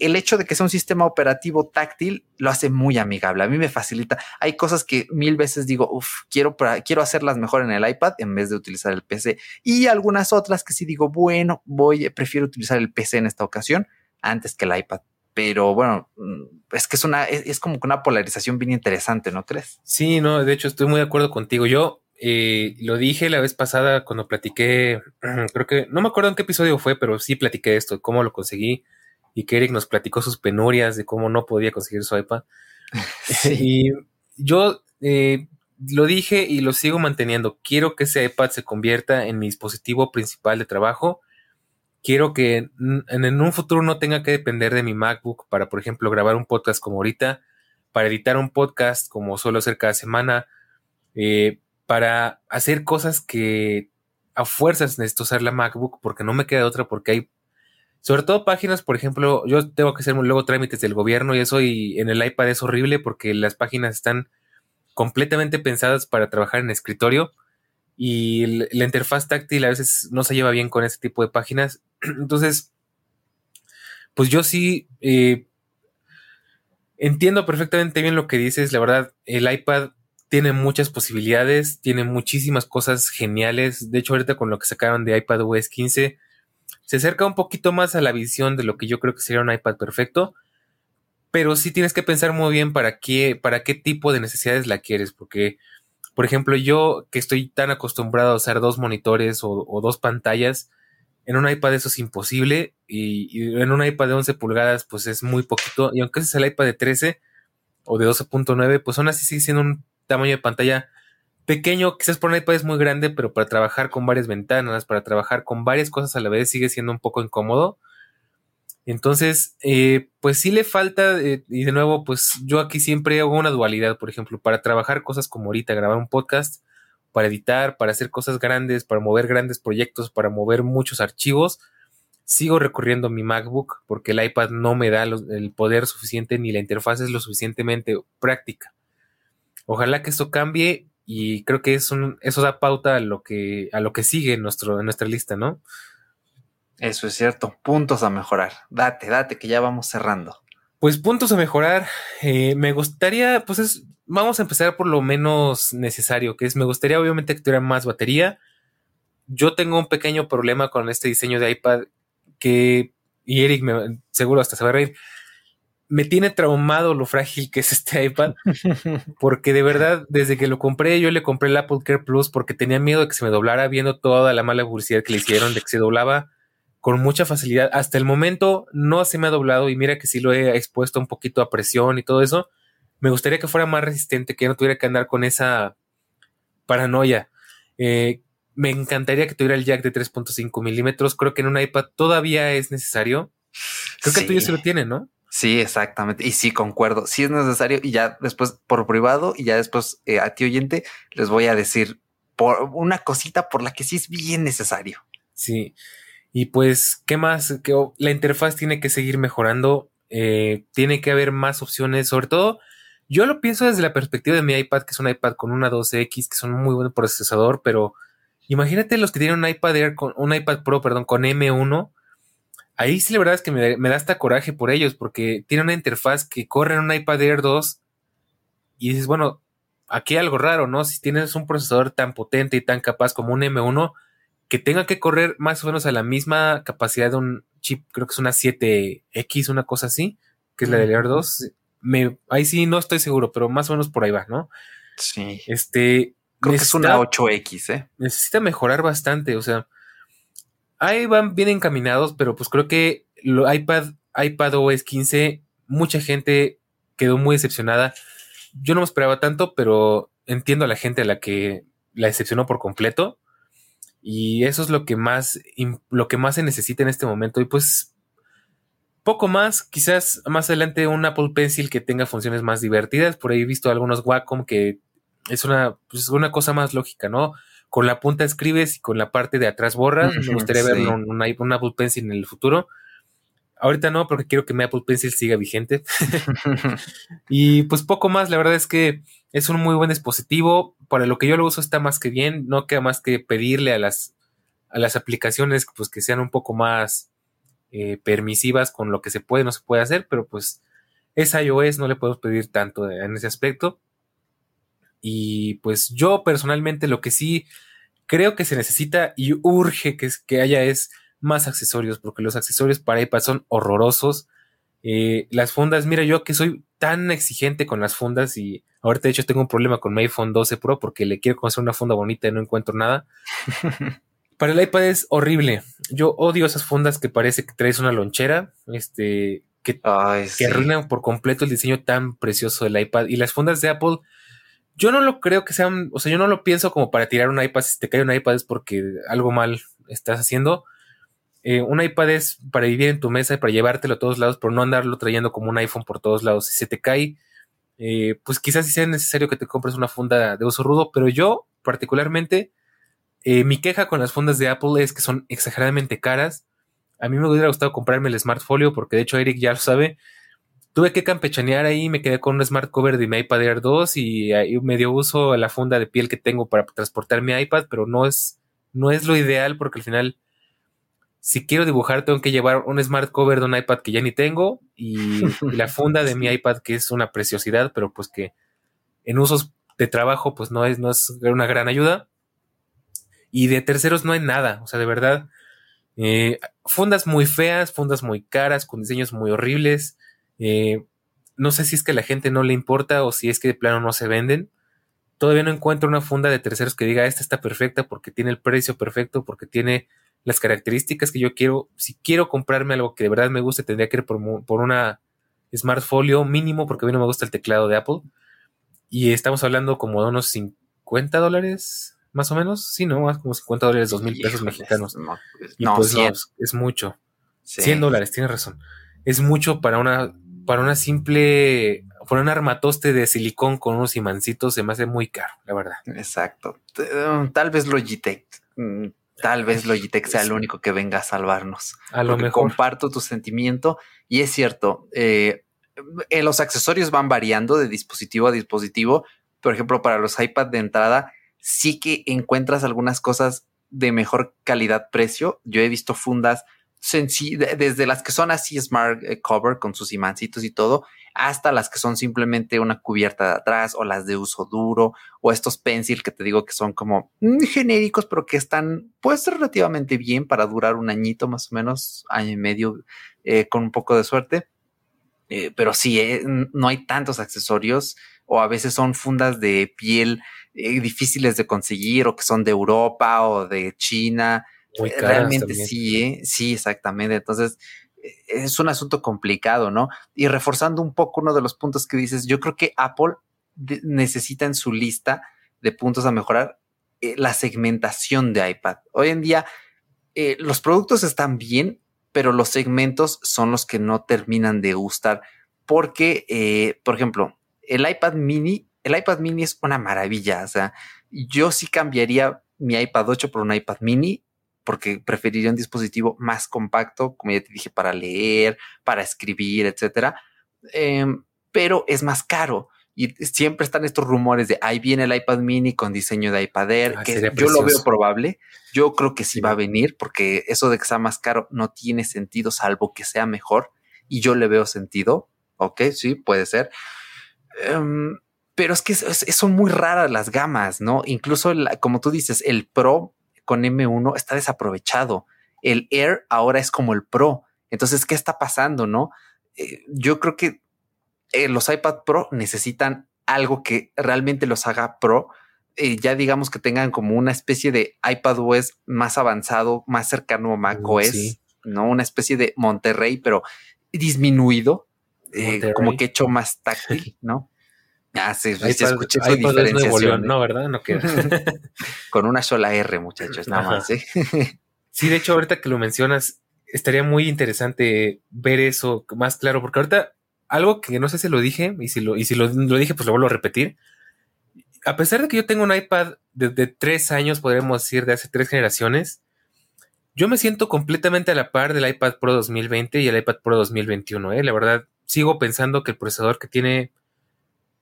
el hecho de que sea un sistema operativo táctil lo hace muy amigable. A mí me facilita. Hay cosas que mil veces digo, uff, quiero, quiero hacerlas mejor en el iPad en vez de utilizar el PC. Y algunas otras que sí digo, bueno, voy, prefiero utilizar el PC en esta ocasión antes que el iPad. Pero bueno, mm, es que es una, es, como una polarización bien interesante, ¿no crees? Sí, no, de hecho estoy muy de acuerdo contigo. Yo eh, lo dije la vez pasada cuando platiqué, creo que no me acuerdo en qué episodio fue, pero sí platiqué esto, cómo lo conseguí y que Eric nos platicó sus penurias de cómo no podía conseguir su iPad. y yo eh, lo dije y lo sigo manteniendo. Quiero que ese iPad se convierta en mi dispositivo principal de trabajo. Quiero que en, en un futuro no tenga que depender de mi MacBook para, por ejemplo, grabar un podcast como ahorita, para editar un podcast como suelo hacer cada semana, eh, para hacer cosas que a fuerzas necesito usar la MacBook porque no me queda otra porque hay sobre todo páginas, por ejemplo, yo tengo que hacer luego trámites del gobierno y eso y en el iPad es horrible porque las páginas están completamente pensadas para trabajar en escritorio y la interfaz táctil a veces no se lleva bien con ese tipo de páginas. Entonces, pues yo sí eh, entiendo perfectamente bien lo que dices. La verdad, el iPad tiene muchas posibilidades, tiene muchísimas cosas geniales. De hecho, ahorita con lo que sacaron de iPad OS 15, se acerca un poquito más a la visión de lo que yo creo que sería un iPad perfecto. Pero sí tienes que pensar muy bien para qué, para qué tipo de necesidades la quieres. Porque, por ejemplo, yo que estoy tan acostumbrado a usar dos monitores o, dos pantallas, en un iPad eso es imposible. Y, en un iPad de 11 pulgadas, pues es muy poquito. Y aunque ese es el iPad de 13 o de 12.9, pues aún así sigue siendo un tamaño de pantalla pequeño, quizás por un iPad es muy grande, pero para trabajar con varias ventanas, para trabajar con varias cosas a la vez, sigue siendo un poco incómodo. Entonces, eh, pues sí le falta, eh, y de nuevo, pues yo aquí siempre hago una dualidad, por ejemplo, para trabajar cosas como ahorita, grabar un podcast, para editar, para hacer cosas grandes, para mover grandes proyectos, para mover muchos archivos, sigo recurriendo a mi MacBook porque el iPad no me da el poder suficiente ni la interfaz es lo suficientemente práctica. Ojalá que esto cambie y creo que es un, eso da pauta a lo que, a lo que sigue en, nuestro, en nuestra lista, ¿no? Eso es cierto, puntos a mejorar. Date, date, que ya vamos cerrando. Pues puntos a mejorar. Eh, me gustaría, pues es, vamos a empezar por lo menos necesario, que es, me gustaría obviamente que tuviera más batería. Yo tengo un pequeño problema con este diseño de iPad que, y Eric me, seguro hasta se va a reír, me tiene traumado lo frágil que es este iPad, porque de verdad, desde que lo compré, yo le compré el Apple Care Plus porque tenía miedo de que se me doblara viendo toda la mala publicidad que le hicieron, de que se doblaba con mucha facilidad. Hasta el momento no se me ha doblado y mira que sí lo he expuesto un poquito a presión y todo eso. Me gustaría que fuera más resistente, que no tuviera que andar con esa paranoia. Eh, me encantaría que tuviera el jack de 3.5 milímetros. Creo que en un iPad todavía es necesario. Creo que el tuyo se lo tiene, ¿no? Sí, exactamente. Y sí, concuerdo. Sí es necesario. Y ya después por privado y ya después eh, a ti oyente les voy a decir por una cosita por la que sí es bien necesario. Sí. Y pues, ¿qué más? Que la interfaz tiene que seguir mejorando. Eh, tiene que haber más opciones. Sobre todo, yo lo pienso desde la perspectiva de mi iPad, que es un iPad con una 12X, que son muy buen procesador, pero Imagínate los que tienen un iPad Air con un iPad Pro, perdón, con M1. Ahí sí la verdad es que me, da hasta coraje por ellos, porque tiene una interfaz que corre en un iPad Air 2 y dices, bueno, aquí hay algo raro, ¿no? Si tienes un procesador tan potente y tan capaz como un M1, que tenga que correr más o menos a la misma capacidad de un chip, creo que es una 7X, una cosa así, que es la del Air 2. Me, ahí sí no estoy seguro, pero más o menos por ahí va, ¿no? Sí. Este, Creo que es una 8X, ¿eh? Necesita mejorar bastante, o sea, ahí van bien encaminados, pero pues creo que lo iPad, iPad OS 15, mucha gente quedó muy decepcionada. Yo no me esperaba tanto, pero entiendo a la gente a la que la decepcionó por completo. Y eso es lo que más, lo que más se necesita en este momento. Y pues poco más, quizás más adelante un Apple Pencil que tenga funciones más divertidas. Por ahí he visto algunos Wacom que es una, pues, una cosa más lógica, ¿no? Con la punta escribes y con la parte de atrás borras. Me gustaría ver un, Apple Pencil en el futuro. Ahorita no, porque quiero que mi Apple Pencil siga vigente. y pues poco más, la verdad es que es un muy buen dispositivo. Para lo que yo lo uso está más que bien. No queda más que pedirle a las, a las aplicaciones pues, que sean un poco más eh, permisivas con lo que se puede, no se puede hacer, pero pues es iOS, no le podemos pedir tanto en ese aspecto. Y pues yo personalmente lo que sí creo que se necesita y urge que, que haya es más accesorios, porque los accesorios para iPad son horrorosos. Eh, las fundas, mira, yo que soy tan exigente con las fundas y ahorita de hecho tengo un problema con mi iPhone 12 Pro porque le quiero hacer una funda bonita y no encuentro nada. para el iPad es horrible. Yo odio esas fundas que parece que traes una lonchera, este, que, que arruinan por completo el diseño tan precioso del iPad. Y las fundas de Apple yo no lo creo que sean, o sea, yo no lo pienso como para tirar un iPad. Si te cae un iPad es porque algo mal estás haciendo. Eh, un iPad es para vivir en tu mesa y para llevártelo a todos lados, pero no andarlo trayendo como un iPhone por todos lados. Si se te cae, eh, pues quizás sí sea necesario que te compres una funda de uso rudo, pero yo particularmente, eh, mi queja con las fundas de Apple es que son exageradamente caras. A mí me hubiera gustado comprarme el Smart porque de hecho Eric ya lo sabe, tuve que campechanear ahí, me quedé con un smart cover de mi iPad Air 2 y, me dio uso a la funda de piel que tengo para transportar mi iPad, pero no es, no es lo ideal porque al final, si quiero dibujar, tengo que llevar un smart cover de un iPad que ya ni tengo y, la funda de mi iPad que es una preciosidad, pero pues que en usos de trabajo pues no es, no es una gran ayuda. Y de terceros no hay nada, o sea, de verdad, eh, fundas muy feas, fundas muy caras, con diseños muy horribles. Eh, no sé si es que a la gente no le importa o si es que de plano no se venden. Todavía no encuentro una funda de terceros que diga esta está perfecta porque tiene el precio perfecto, porque tiene las características que yo quiero. Si quiero comprarme algo que de verdad me guste, tendría que ir por, una Smart Folio mínimo porque a mí no me gusta el teclado de Apple. Y estamos hablando como de unos 50 dólares, más o menos. Sí, no, más como 50 dólares, 2 mil pesos mexicanos. No, pues, y pues no, es mucho. 100 dólares, tienes razón. Es mucho para una para una simple poner un armatoste de silicón con unos imancitos se me hace muy caro, la verdad. Exacto. Um, tal vez Logitech. Mm, tal vez Logitech sea el único que venga a salvarnos. A lo mejor. Comparto tu sentimiento y es cierto. Eh, eh, los accesorios van variando de dispositivo a dispositivo. Por ejemplo, para los iPad de entrada, sí que encuentras algunas cosas de mejor calidad-precio. Yo he visto fundas desde las que son así smart eh, cover con sus imancitos y todo, hasta las que son simplemente una cubierta de atrás o las de uso duro o estos pencil que te digo que son como mm, genéricos, pero que están pues relativamente bien para durar un añito más o menos, año y medio eh, con un poco de suerte. Eh, pero sí, no hay tantos accesorios o a veces son fundas de piel difíciles de conseguir o que son de Europa o de China eh, realmente sí, ¿eh? sí, exactamente. Entonces, eh, es un asunto complicado, ¿no? Y reforzando un poco uno de los puntos que dices, yo creo que Apple necesita en su lista de puntos a mejorar la segmentación de iPad. Hoy en día, los productos están bien, pero los segmentos son los que no terminan de gustar. Porque, por ejemplo, el iPad mini, el iPad mini es una maravilla. O sea, yo sí cambiaría mi iPad 8 por un iPad mini porque preferiría un dispositivo más compacto, como ya te dije, para leer, para escribir, etcétera. Em, pero es más caro. Y siempre están estos rumores de ahí viene el iPad mini con diseño de iPad Air, ah, que yo lo veo probable. Yo creo que sí va a venir porque eso de que sea más caro no tiene sentido, salvo que sea mejor. Y yo le veo sentido. Ok, sí, puede ser. Em, pero es que son muy raras las gamas, ¿no? Incluso, como tú dices, el Pro con M1 está desaprovechado. El Air ahora es como el Pro. Entonces, ¿qué está pasando? No, eh, yo creo que eh, los iPad Pro necesitan algo que realmente los haga Pro. Eh, ya digamos que tengan como una especie de iPad OS más avanzado, más cercano a Mac OS, no una especie de Monterrey, pero disminuido, como que hecho más táctil, ¿no? Ah, sí, se escuché su diferenciación. no, ¿verdad? No queda. Con una sola R, muchachos, nada más. ¿eh? sí, de hecho, ahorita que lo mencionas, estaría muy interesante ver eso más claro, porque ahorita algo que no sé si lo dije, y si lo, y si lo, dije, pues lo vuelvo a repetir. A pesar de que yo tengo un iPad de, tres años, podríamos decir, de hace tres generaciones, yo me siento completamente a la par del iPad Pro 2020 y el iPad Pro 2021. ¿eh? La verdad, sigo pensando que el procesador que tiene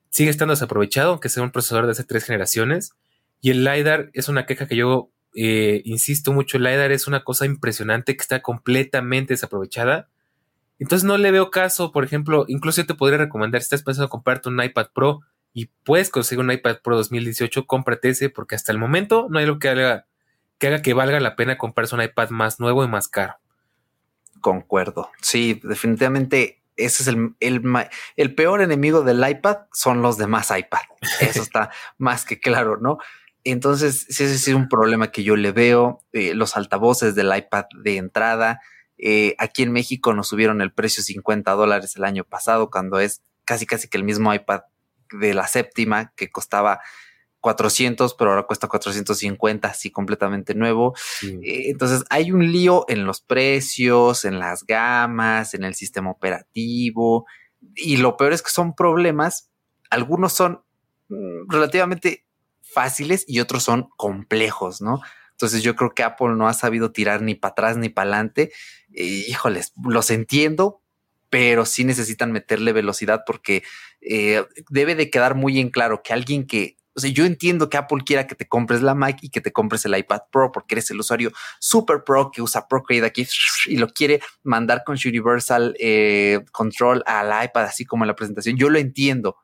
sigue estando desaprovechado, aunque sea un procesador de hace tres generaciones. Y el LiDAR es una queja que yo eh, insisto mucho, el LiDAR es una cosa impresionante que está completamente desaprovechada. Entonces no le veo caso, por ejemplo, incluso yo te podría recomendar, si estás pensando en comprarte un iPad Pro y puedes conseguir un iPad Pro 2018, cómprate ese porque hasta el momento no hay algo que haga que, haga que valga la pena comprarse un iPad más nuevo y más caro. Concuerdo. Sí, definitivamente ese es el, el, peor enemigo del iPad, son los demás iPad. Eso está más que claro, ¿no? Entonces, sí, ese es un problema que yo le veo. Eh, los altavoces del iPad de entrada. Eh, aquí en México nos subieron el precio 50 dólares el año pasado, cuando es casi casi que el mismo iPad de la séptima que costaba 400, pero ahora cuesta 450, así completamente nuevo. Eh, entonces hay un lío en los precios, en las gamas, en el sistema operativo. Y lo peor es que son problemas, algunos son mm, relativamente fáciles y otros son complejos, ¿no? Entonces yo creo que Apple no ha sabido tirar ni para atrás ni para adelante. híjoles, los entiendo, pero sí necesitan meterle velocidad porque eh, debe de quedar muy en claro que alguien que o sea, yo entiendo que Apple quiera que te compres la Mac y que te compres el iPad Pro porque eres el usuario super pro que usa Procreate aquí y lo quiere mandar con Universal eh, Control al iPad, así como en la presentación. Yo lo entiendo,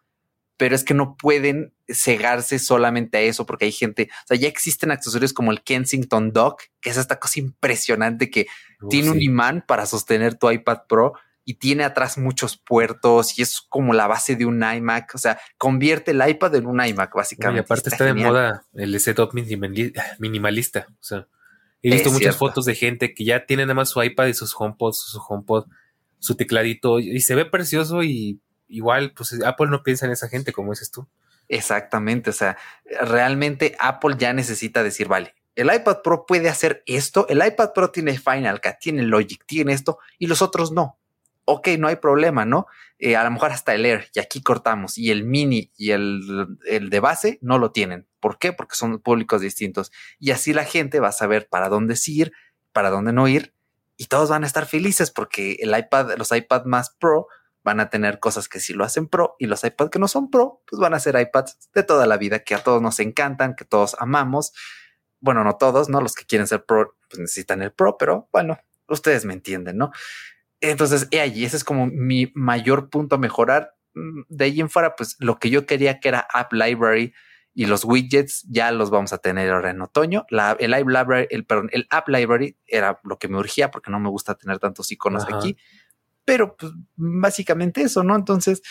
pero es que no pueden cegarse solamente a eso porque hay gente, o sea, ya existen accesorios como el Kensington Dock, que es esta cosa impresionante que tiene un imán para sostener tu iPad Pro y tiene atrás muchos puertos y es como la base de un iMac. O sea, convierte el iPad en un iMac, básicamente. Y aparte está, de moda el setup minimalista. O sea, he visto muchas fotos de gente que ya tiene nada más su iPad y sus HomePods, su HomePod, su tecladito y se ve precioso y igual, pues Apple no piensa en esa gente, como dices tú. Exactamente. O sea, realmente Apple ya necesita decir, vale, el iPad Pro puede hacer esto, el iPad Pro tiene Final Cut, tiene Logic, tiene esto y los otros no ok, no hay problema, ¿no? Eh, a lo mejor hasta el Air y aquí cortamos y el mini y el, el de base no lo tienen. ¿Por qué? Porque son públicos distintos. Y así la gente va a saber para dónde ir, para dónde no ir y todos van a estar felices porque el iPad, los iPad más Pro van a tener cosas que sí lo hacen Pro y los iPad que no son Pro, pues van a ser iPads de toda la vida que a todos nos encantan, que todos amamos. Bueno, no todos, ¿no? Los que quieren ser Pro pues necesitan el Pro, pero bueno, ustedes me entienden, ¿no? Entonces, he allí, ese es como mi mayor punto a mejorar. Mm, de ahí en fuera, pues lo que yo quería que era App Library y los widgets ya los vamos a tener ahora en otoño. La, el, library, el, perdón, el App Library era lo que me urgía porque no me gusta tener tantos iconos aquí. Pero pues, básicamente eso, ¿no? Entonces,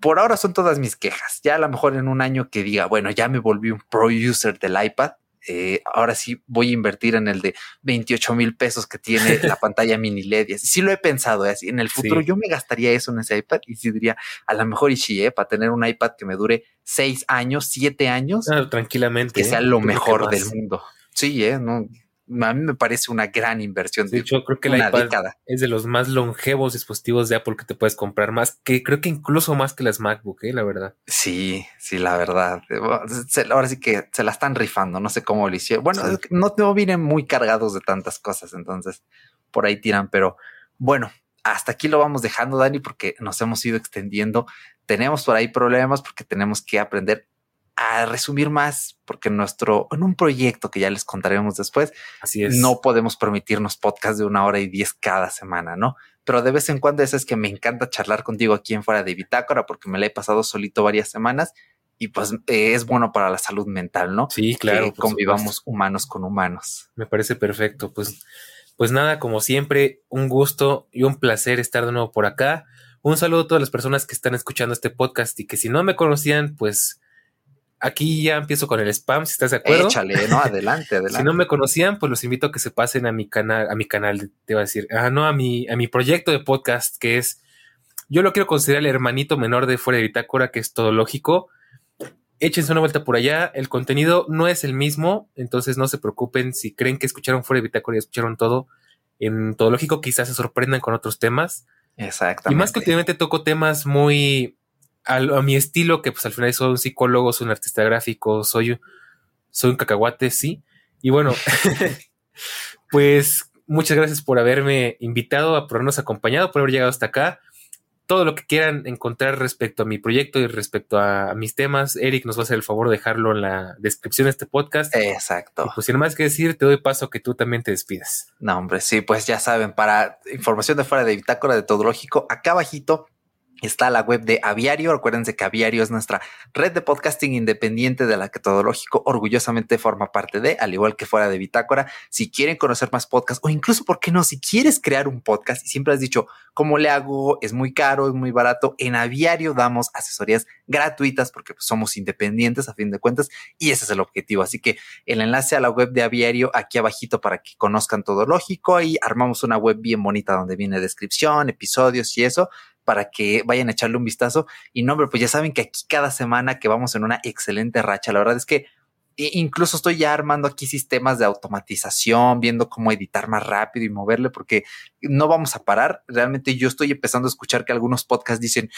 por ahora son todas mis quejas. Ya a lo mejor en un año que diga, bueno, ya me volví un pro user del iPad, eh, ahora sí voy a invertir en el de 28 mil pesos que tiene la pantalla mini LED. Sí lo he pensado, ¿eh? así, en el futuro yo me gastaría eso en ese iPad y sí diría, a lo mejor y sí, ¿eh? para tener un iPad que me dure seis años, siete años. tranquilamente. Que sea lo mejor del mundo. Sí, ¿eh? No, a mí me parece una gran inversión. De hecho, creo que el iPad es de los más longevos dispositivos de Apple que te puedes comprar más, que creo que incluso más que las MacBook, ¿eh? la verdad. Sí, sí, la verdad. Ahora sí que se la están rifando, no sé cómo lo hicieron. Bueno, no, no vienen muy cargados de tantas cosas, entonces por ahí tiran, pero bueno, hasta aquí lo vamos dejando, Dani, porque nos hemos ido extendiendo. Tenemos por ahí problemas porque tenemos que aprender a resumir más, porque nuestro, en un proyecto que ya les contaremos después, Así es. no podemos permitirnos podcast de una hora y diez cada semana, ¿no? Pero de vez en cuando es, es que me encanta charlar contigo aquí en fuera de Bitácora, porque me la he pasado solito varias semanas y pues eh, es bueno para la salud mental, ¿no? Sí, claro. Que convivamos humanos con humanos. Me parece perfecto. Pues, pues nada, como siempre, un gusto y un placer estar de nuevo por acá. Un saludo a todas las personas que están escuchando este podcast y que si no me conocían, pues aquí ya empiezo con el spam, si estás de acuerdo. Échale, no, adelante, adelante. si no me conocían, pues los invito a que se pasen a mi canal, a mi canal, te iba a decir, ah, no, a mi, a mi proyecto de podcast, que es, yo lo quiero considerar el hermanito menor de Fuera de Bitácora, que es todo lógico. Échense una vuelta por allá. El contenido no es el mismo, entonces no se preocupen. Si creen que escucharon Fuera de Bitácora y escucharon todo en todo lógico, quizás se sorprendan con otros temas. Exactamente. Y más que últimamente toco temas muy a, mi estilo, que pues al final soy un psicólogo, soy un artista gráfico, soy, soy un cacahuate, sí. Y bueno, pues muchas gracias por haberme invitado, por habernos acompañado, por haber llegado hasta acá. Todo lo que quieran encontrar respecto a mi proyecto y respecto a, mis temas, Eric nos va a hacer el favor de dejarlo en la descripción de este podcast. Exacto. Y pues sin más que decir, te doy paso a que tú también te despidas. No, hombre, sí, pues ya saben, para información de fuera de Bitácora de Todo Lógico, acá abajito Está la web de Aviario. Acuérdense que Aviario es nuestra red de podcasting independiente de la que Todo Lógico orgullosamente forma parte de, al igual que fuera de Bitácora. Si quieren conocer más podcasts o incluso, ¿por qué no? Si quieres crear un podcast y siempre has dicho, ¿cómo le hago? Es muy caro, es muy barato. En Aviario damos asesorías gratuitas porque pues, somos independientes a fin de cuentas y ese es el objetivo. Así que el enlace a la web de Aviario aquí abajito para que conozcan Todo Lógico y armamos una web bien bonita donde viene descripción, episodios y eso para que vayan a echarle un vistazo. Y no, hombre, pues ya saben que aquí cada semana que vamos en una excelente racha. La verdad es que incluso estoy ya armando aquí sistemas de automatización, viendo cómo editar más rápido y moverle, porque no vamos a parar. Realmente yo estoy empezando a escuchar que algunos podcasts dicen,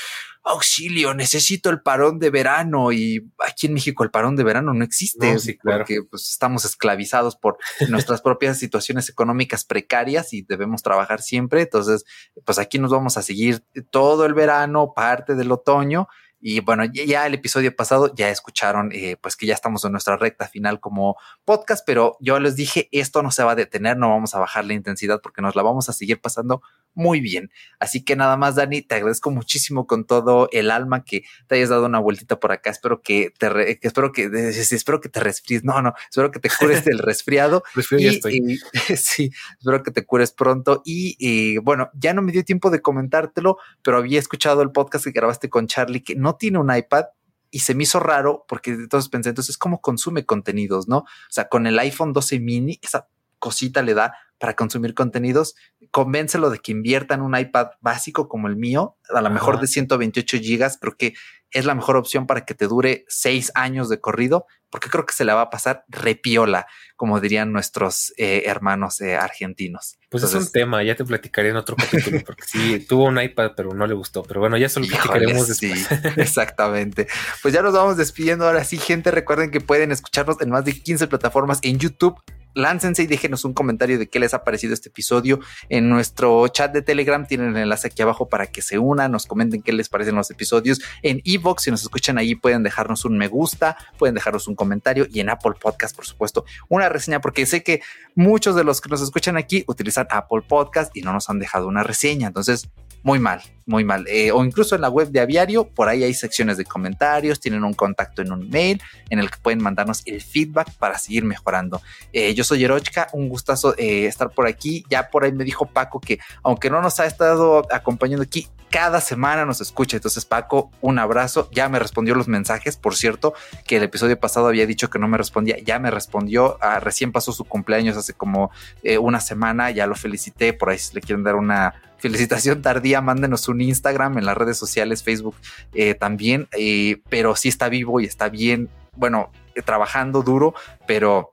auxilio, necesito el parón de verano. Y aquí en México el parón de verano no existe, porque pues, estamos esclavizados por nuestras propias situaciones económicas precarias y debemos trabajar siempre. Entonces, pues aquí nos vamos a seguir todo el verano, parte del otoño y bueno, ya el episodio pasado ya escucharon, eh, pues que ya estamos en nuestra recta final como podcast, pero yo les dije, esto no se va a detener, no vamos a bajar la intensidad porque nos la vamos a seguir pasando muy bien. Así que nada más, Dani, te agradezco muchísimo con todo el alma que te hayas dado una vueltita por acá. Espero que te, espero que, espero que te resfríes. No, no, espero que te cures del resfriado. y, sí, espero que te cures pronto. Y, y bueno, ya no me dio tiempo de comentártelo, pero había escuchado el podcast que grabaste con Charlie que no tiene un iPad y se me hizo raro porque entonces pensé, entonces, ¿cómo consume contenidos, no? O sea, con el iPhone 12 mini, esa cosita le da para consumir contenidos, convéncelo de que invierta en un iPad básico como el mío, a lo mejor de 128 gigas, pero que es la mejor opción para que te dure seis años de corrido, porque creo que se la va a pasar repiola, como dirían nuestros eh, hermanos eh, argentinos. Pues es un tema, ya te platicaré en otro capítulo, porque sí, tuvo un iPad, pero no le gustó. Pero bueno, ya solo platicaremos después. exactamente. Pues ya nos vamos despidiendo. Ahora sí, gente, recuerden que pueden escucharnos en más de 15 plataformas en YouTube, láncense y déjenos un comentario de qué les ha parecido este episodio. En nuestro chat de Telegram tienen el enlace aquí abajo para que se unan, nos comenten qué les parecen los episodios. En Evox, si nos escuchan ahí, pueden dejarnos un me gusta, pueden dejarnos un comentario y en Apple Podcast, por supuesto, una reseña, porque sé que muchos de los que nos escuchan aquí utilizan Apple Podcast y no nos han dejado una reseña. Entonces, muy mal, muy mal. Eh, o incluso en la web de Aviario, por ahí hay secciones de comentarios, tienen un contacto en un mail en el que pueden mandarnos el feedback para seguir mejorando. Eh, yo soy Erochka, un gustazo eh, estar por aquí. Ya por ahí me dijo Paco que aunque no nos ha estado acompañando aquí, cada semana nos escucha. Entonces, Paco, un abrazo. Ya me respondió los mensajes, por cierto, que el episodio pasado había dicho que no me respondía. Ya me respondió. Ah, recién pasó su cumpleaños hace como una semana. Ya lo felicité. Por ahí si le quieren dar una felicitación tardía, mándenos un Instagram en las redes sociales, Facebook eh, también, eh, pero sí está vivo y está bien, bueno, eh, trabajando duro, pero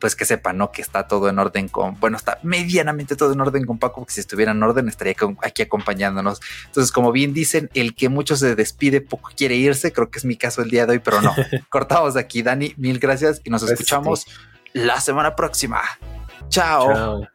pues que sepan, ¿no? Que está todo en orden con, bueno, está medianamente todo en orden con Paco, porque si estuviera en orden estaría aquí acompañándonos. Entonces, como bien dicen, el que mucho se despide, poco quiere irse, creo que es mi caso el día de hoy, pero no. Cortamos aquí, Dani, mil gracias y nos escuchamos la semana próxima. Chao.